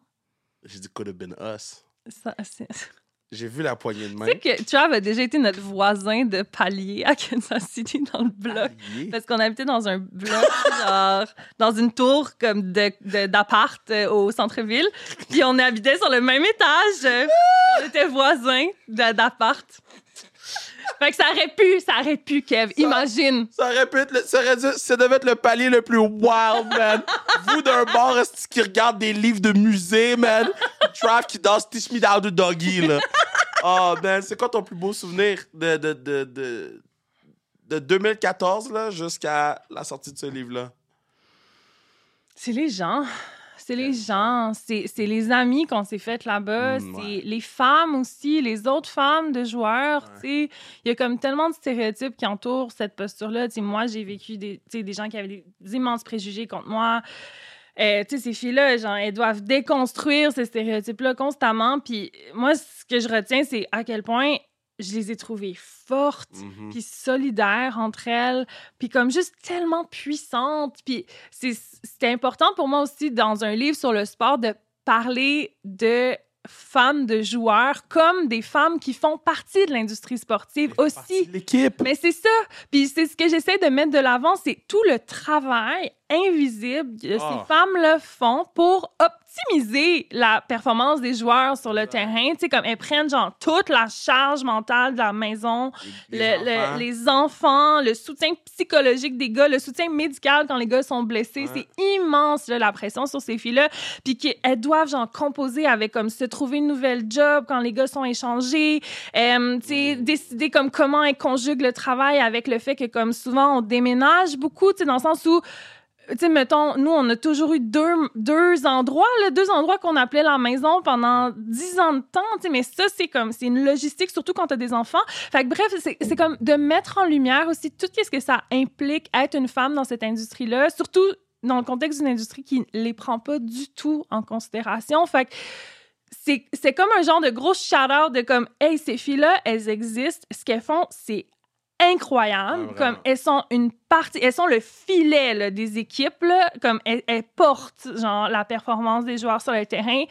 j'ai dit could have been us.
Ça, c'est...
J'ai vu la poignée de
Tu
main.
sais que Trav a déjà été notre voisin de palier à Kansas City dans le bloc. Parce qu'on habitait dans un bloc, genre, dans une tour comme de, de- d'appart euh, au centre-ville. Puis on habitait sur le même étage. euh, on était voisins de- d'appart. Fait que ça aurait pu, ça aurait pu, Kev. Imagine.
Ça aurait pu être le, ça, aurait dû- ça devait être le palier le plus wild, man. Vous d'un esti, qui regarde des livres de musée, man? Trav qui danse Teach Me How to Doggy, là. Oh, man, c'est quoi ton plus beau souvenir de, de, de, de, de 2014, là, jusqu'à la sortie de ce livre-là?
C'est les gens. C'est les gens. C'est, les amis qu'on s'est fait là-bas.
Mm,
c'est
ouais.
les femmes aussi, les autres femmes de joueurs. tu sais. Il y a comme tellement de stéréotypes qui entourent cette posture-là. Moi, j'ai vécu des, des gens qui avaient des, des immenses préjugés contre moi. Euh, tu sais, ces filles-là, genre, elles doivent déconstruire ces stéréotypes-là constamment. Puis moi, ce que je retiens, c'est à quel point je les ai trouvées fortes
Mhm.
puis solidaires entre elles, puis comme juste tellement puissantes. Puis c'était important pour moi aussi dans un livre sur le sport de parler de femmes de joueurs comme des femmes qui font partie de l'industrie sportive aussi.
L'équipe.
Mais c'est ça. Puis c'est ce que j'essaie de mettre de l'avant, c'est tout le travail invisible que
Ah.
ces femmes-là font pour optimiser la performance des joueurs sur le terrain. Tu sais, comme elles prennent genre toute la charge mentale de la maison,
Les,
le- le-
enfants.
les enfants, le soutien psychologique des gars, le soutien médical quand les gars sont blessés.
Ouais.
C'est immense, là, la pression sur ces filles-là. Puis qu'elles doivent, genre, composer avec, comme, se trouver une nouvelle job quand les gars sont échangés. Euh, tu sais,
Mm.
décider, comme, comment elles conjuguent le travail avec le fait que, comme, souvent, on déménage beaucoup, tu sais, dans le sens où tu mettons, nous, on a toujours eu deux, deux endroits, là, deux endroits qu'on appelait la maison pendant dix ans de temps, tu sais, mais ça, c'est comme, c'est une logistique, surtout quand t'as des enfants. Fait que bref, c'est comme de mettre en lumière aussi tout ce que ça implique être une femme dans cette industrie-là, surtout dans le contexte d'une industrie qui les prend pas du tout en considération. Fait que c'est comme un genre de gros shout-out de comme, hey, ces filles-là, elles existent. Ce qu'elles font, c'est incroyable.
Ouais, vraiment.
comme elles sont une partie, elles sont le filet là, des équipes. Là, comme elles, elles portent genre la performance des joueurs sur le terrain.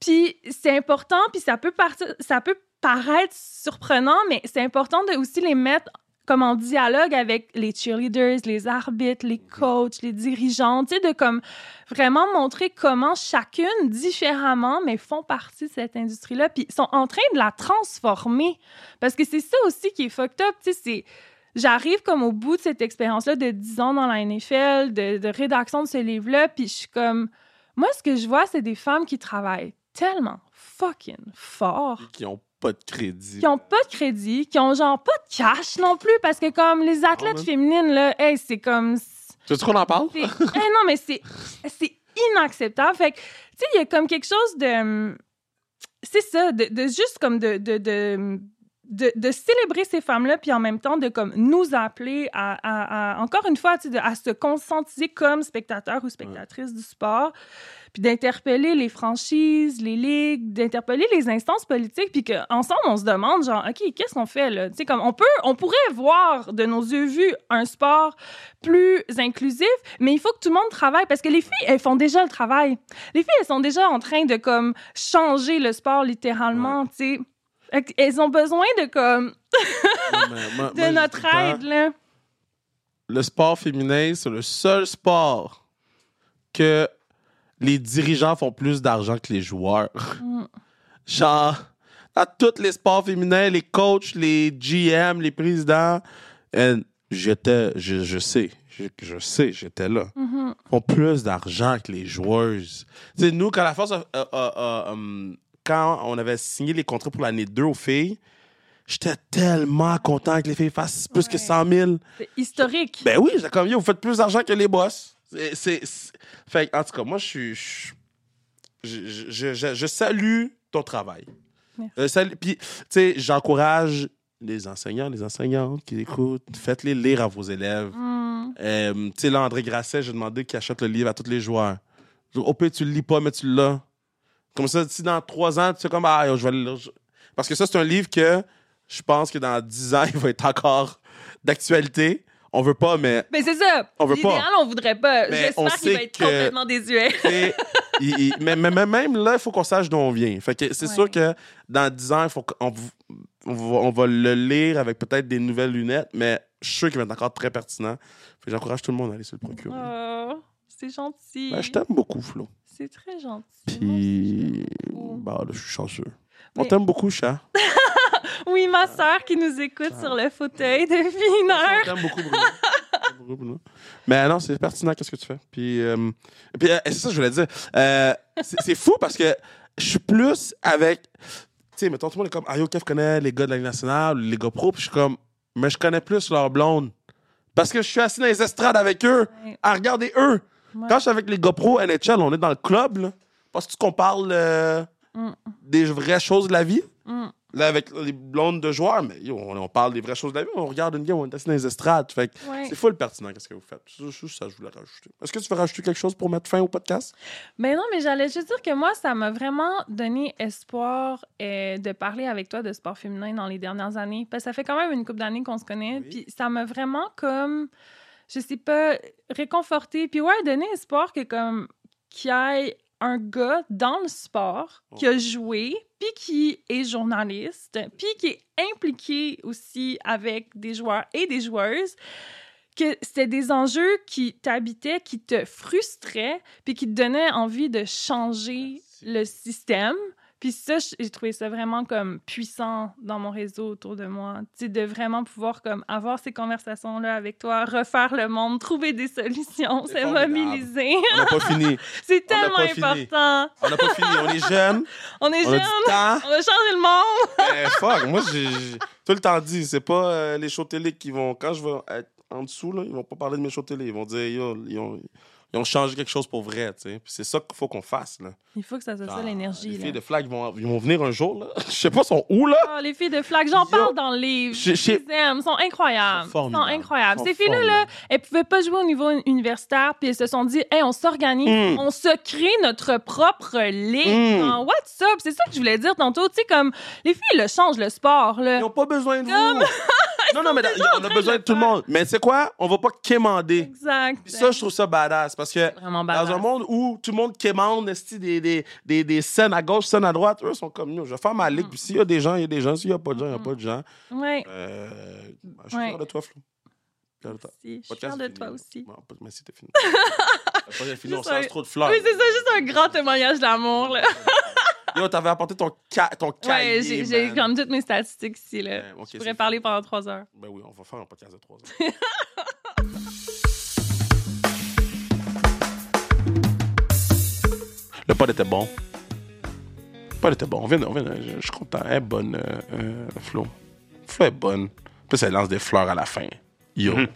Puis c'est important, puis ça peut partir, ça peut paraître surprenant, mais c'est important de aussi les mettre comme en dialogue avec les cheerleaders, les arbitres, les coachs, les dirigeants, tu sais, de comme vraiment montrer comment chacune, différemment, mais font partie de cette industrie-là, puis sont en train de la transformer. Parce que c'est ça aussi qui est fucked up, tu sais. J'arrive comme au bout de cette expérience-là de 10 ans dans la NFL, de, de rédaction de ce livre-là, puis je suis comme... Moi, ce que je vois, c'est des femmes qui travaillent tellement fucking fort
Qui ont pas de crédit.
qui ont pas de crédit, qui ont genre pas de cash non plus, parce que comme les athlètes
man.
féminines, là, hey, c'est comme...
Tu veux qu'on en parle?
hey, non, mais c'est inacceptable. Fait que, tu sais, il y a comme quelque chose de... C'est ça, de, de juste comme de... de, de de, de célébrer ces femmes-là, puis en même temps de comme nous appeler à, à- à- encore une fois, de- à se conscientiser comme spectateurs ou spectatrices du sport, puis d'interpeller les franchises, les ligues, d'interpeller les instances politiques, puis qu'ensemble, on se demande, genre, OK, qu'est-ce qu'on fait, là? Tu sais, comme, on peut, on pourrait voir de nos yeux vus un sport plus inclusif, mais il faut que tout le monde travaille, parce que les filles, elles font déjà le travail. Les filles, elles sont déjà en train de, comme, changer le sport, littéralement, tu sais. Elles ont besoin de, comme,
moi-
de
moi,
notre aide, là.
le sport féminin, c'est le seul sport que les dirigeants font plus d'argent que les joueurs.
Mm.
Genre, dans tous les sports féminins, les coachs, les GM, les présidents, and j'étais, je, je sais, je, je sais, j'étais là,
Mhm.
font plus d'argent que les joueuses. Tu sais, nous, quand la force, hum, quand on avait signé les contrats pour l'année 2 aux filles, j'étais tellement content que les filles fassent plus que
Ouais.
100 000.
C'est historique.
Ben oui, j'ai comme, vous faites plus d'argent que les boss. C'est, Fait en tout cas, moi, je suis. je- Je, je, je- je salue ton travail. Euh, Puis, tu sais, j'encourage les enseignants, les enseignantes qui écoutent. Faites-les lire à vos élèves.
Hmm.
Euh, tu sais, là, André Grasset, j'ai demandé qu'il achète le livre à tous les joueurs. Au pire, tu le lis pas, mais tu l'as. Comme ça, si dans trois ans, tu sais comme, ah, je vais le lire. Parce que ça, c'est un livre que je pense que dans dix ans, il va être encore d'actualité. On veut pas, mais
Ben c'est ça.
On veut pas.
On voudrait pas.
Mais
J'espère qu'il va être
que-
complètement désuet.
il- il- mais, mais- mais même là, il faut qu'on sache d'où on vient. Fait que c'est
Ouais.
sûr que dans dix ans, il faut qu'on on va, on va le lire avec peut-être des nouvelles lunettes, mais je suis sûr qu'il va être encore très pertinent. Fait j'encourage tout le monde à aller se le procurer.
Oh, c'est gentil.
Ben, je t'aime beaucoup, Flo.
C'est très gentil.
Puis, bah, là, je suis chanceux. On
Mais-
t'aime beaucoup, chat.
Oui, ma sœur qui nous écoute sur le fauteuil depuis une heure.
t'aime beaucoup, Bruno. Beaucoup, Bruno. Mais non, c'est pertinent, qu'est-ce que tu fais? Puis, euh, puis euh, c'est ça que je voulais dire. Euh, c'est c'est fou parce que je suis plus avec. Tu sais, mettons, tout le monde est comme, ah, yo, Kev connaît les gars de la Ligue nationale, les gars pro, puis je suis comme, mais je connais plus leur blonde. Parce que je suis assis dans les estrades avec eux, à regarder eux.
Ouais.
Quand je suis avec les gars pro NHL, on est dans le club, là. Parce que qu'on parle euh,
Mm.
des vraies choses de la vie.
Mm.
Là, avec les blondes de joueurs, mais yo, on, on parle des vraies choses de la vie. On regarde une game, on est assis dans les estrades. Fait
Ouais.
c'est full pertinent, qu'est-ce que vous faites? Juste ça, je voulais rajouter. Est-ce que tu veux rajouter quelque chose pour mettre fin au podcast?
Ben non, mais j'allais juste dire que moi, ça m'a vraiment donné espoir euh, de parler avec toi de sport féminin dans les dernières années. Parce que ça fait quand même une couple d'années qu'on se connaît.
Oui.
Puis ça m'a vraiment comme, je sais pas, réconforté. Puis ouais, donné espoir que comme qu'il y ait un gars dans le sport qui a joué, puis qui est journaliste, puis qui est impliqué aussi avec des joueurs et des joueuses, que c'était des enjeux qui t'habitaient, qui te frustraient, puis qui te donnaient envie de changer le système. Puis ça, j'ai trouvé ça vraiment comme puissant dans mon réseau autour de moi. Tu sais, de vraiment pouvoir comme avoir ces conversations-là avec toi, refaire le monde, trouver des solutions,
C'est
se
formidable.
mobiliser.
On n'a pas fini.
C'est
On
tellement
fini.
important.
On n'a pas fini. On est jeunes.
On est
On a
jeunes,
du temps.
on va changer le monde.
Eh, fuck, moi, j'ai j'ai tout le temps dit, c'est pas euh, les shows télé qui vont. Quand je vais être en dessous, là, ils vont pas parler de mes shows télé. Ils vont dire, yo, ils ont, ils ont changé quelque chose pour vrai, tu sais. Puis c'est ça qu'il faut qu'on fasse, là.
Il faut que ça soit ça
Genre,
l'énergie.
Les
là.
filles de flag, ils vont, ils vont venir un jour, là. Je sais pas, sont où, là?
Ah, les filles de flag, j'en
Yo.
parle dans le livre.
Je- je-
les aime, sont incroyables.
Sont
Sont incroyables.
Sont
Ces filles-là, là, elles pouvaient pas jouer au niveau universitaire, puis elles se sont dit, hey, on s'organise,
Mm.
on se crée notre propre ligue.
Mm.
Genre, What's up? C'est ça que je voulais dire tantôt. Tu sais, comme, les filles, le changent le sport, là.
Ils n'ont pas besoin de
Comme-
vous. non, non, mais on a besoin de tout le monde. Mais c'est quoi? On va pas quémander.
Exact.
Puis ça, je trouve ça badass parce que dans un monde où tout le monde quémande des, des, des, des scènes à gauche, scènes à droite, eux sont comme nous. Je vais faire ma ligue.
Mm.
Puis s'il y a des gens, il y a des gens. S'il y a pas de gens, il y a
Mm.
pas de gens.
Ouais.
Euh, ben, je suis fier de toi, Flo. Fier de toi.
Merci. Je suis
Podcast
fière de toi aussi.
Merci, t'es fini. T'as pas fini, on
un-
trop de fleurs.
Oui, c'est ça, juste un grand témoignage d'amour.
Yo, t'avais apporté ton, ca ton cahier,
Ouais, j'ai j'ai comme toutes mes statistiques ici, là.
Ouais, ok,
je pourrais parler pendant trois heures.
Ben oui, on va faire un podcast de trois heures. Le pod était bon. Le pod était bon. On vient, on vient, je, je suis content. Elle est bonne, euh, euh, Flo. Flo est bonne. Puis elle lance des fleurs à la fin. Yo.
Mhm.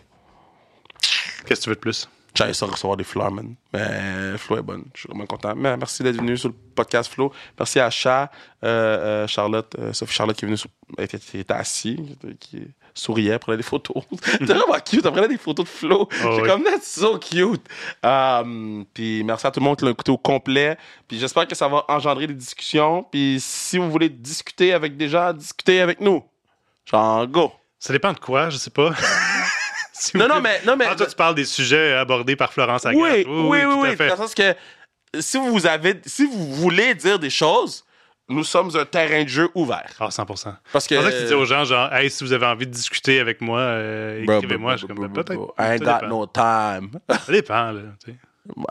Qu'est-ce que tu veux de plus?
J'allais ça recevoir des fleurs, man. Mais Flo est bonne. Je suis vraiment content. Mais merci d'être venu sur le podcast Flo. Merci à Chat, euh, Charlotte, Sophie Charlotte qui est venue, sur, était, qui était assise, qui souriait, prenait des photos. C'était vraiment cute. Elle prenait des photos de Flo.
Oh,
J'ai
oui.
comme, that's so cute. Um, puis merci à tout le monde qui l'a écouté au complet. Puis j'espère que ça va engendrer des discussions. Puis si vous voulez discuter avec des gens, discutez avec nous. Genre, go.
Ça dépend de quoi, je sais pas. Si
Non, non, mais, non, mais
Ah, toi, tu parles des sujets abordés par Florence Agathe.
Oui, oui, oui,
à
oui.
fait.
Dans le sens que si vous avez, si vous voulez dire des choses, nous sommes un terrain de jeu ouvert.
Ah, 100
Parce que.
C'est pour ça que tu dis aux gens, genre, hey, si vous avez envie de discuter avec moi, euh, écrivez-moi. Je comme, peut-être.
I ain't got no time.
Ça dépend, là. tu sais.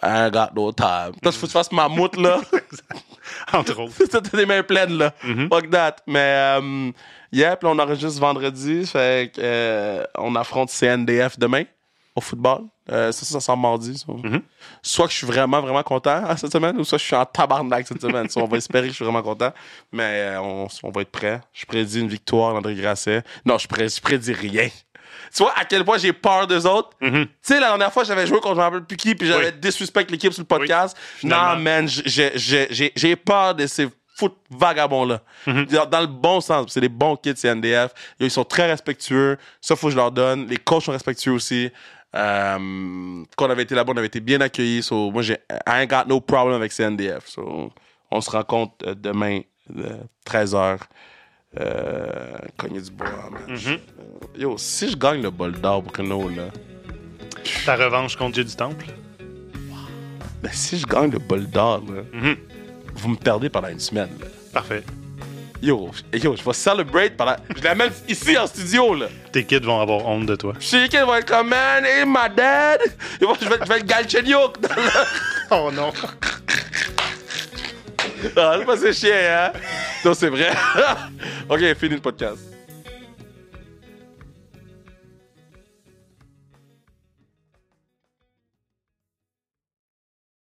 I ain't got no time. Il faut que tu fasses mammouth, là.
Entre autres.
T'as des mains pleines, là.
Mhm.
Fuck that. Mais, euh, yeah, puis là, on enregistre vendredi. Fait que, euh, on affronte CNDF demain au football. Euh, ça, ça sort mardi. ça.
Mhm.
Soit que je suis vraiment, vraiment content hein, cette semaine, ou soit je suis en tabarnak cette semaine. Ça, on va espérer que je suis vraiment content. Mais euh, on, on va être prêt. Je prédis une victoire d'André Grasset. Non, je, pré, je prédis rien. Tu vois à quel point j'ai peur d'eux autres?
Mhm.
Tu sais, la dernière fois, j'avais joué contre je me rappelle plus qui, puis j'avais
Oui.
disrespect l'équipe sur le podcast.
finalement.
non, man, j'ai- peur de ces foot vagabonds-là.
Mhm.
Dans, dans le bon sens. C'est des bons kids, c'est NDF. Ils sont très respectueux. Ça, faut que je leur donne. Les coachs sont respectueux aussi. Euh, quand on avait été là-bas, on avait été bien accueillis. So, moi, j'ai I ain't got no problem avec CNDF. So, on se rencontre euh, demain, euh, 13h. Euh, cogner du bois, man.
Mhm.
Yo, si je gagne le bol d'or Renault, là,
Ta revanche contre Dieu du Temple?
ben, si je gagne le bol d'or, là,
Mhm.
vous me perdez pendant une semaine. là.
Parfait.
Yo, yo, je vais celebrate pendant. Je l'amène ici en studio, là.
Tes kids vont avoir honte de toi.
Je sais qu'ils vont être comme, man, hey, my dad. Ils vont- Je vais, je vais être Galchenyuk.
Oh non.
Ah, c'est pas c'est chien, hein? Non, c'est vrai. ok, fini le podcast.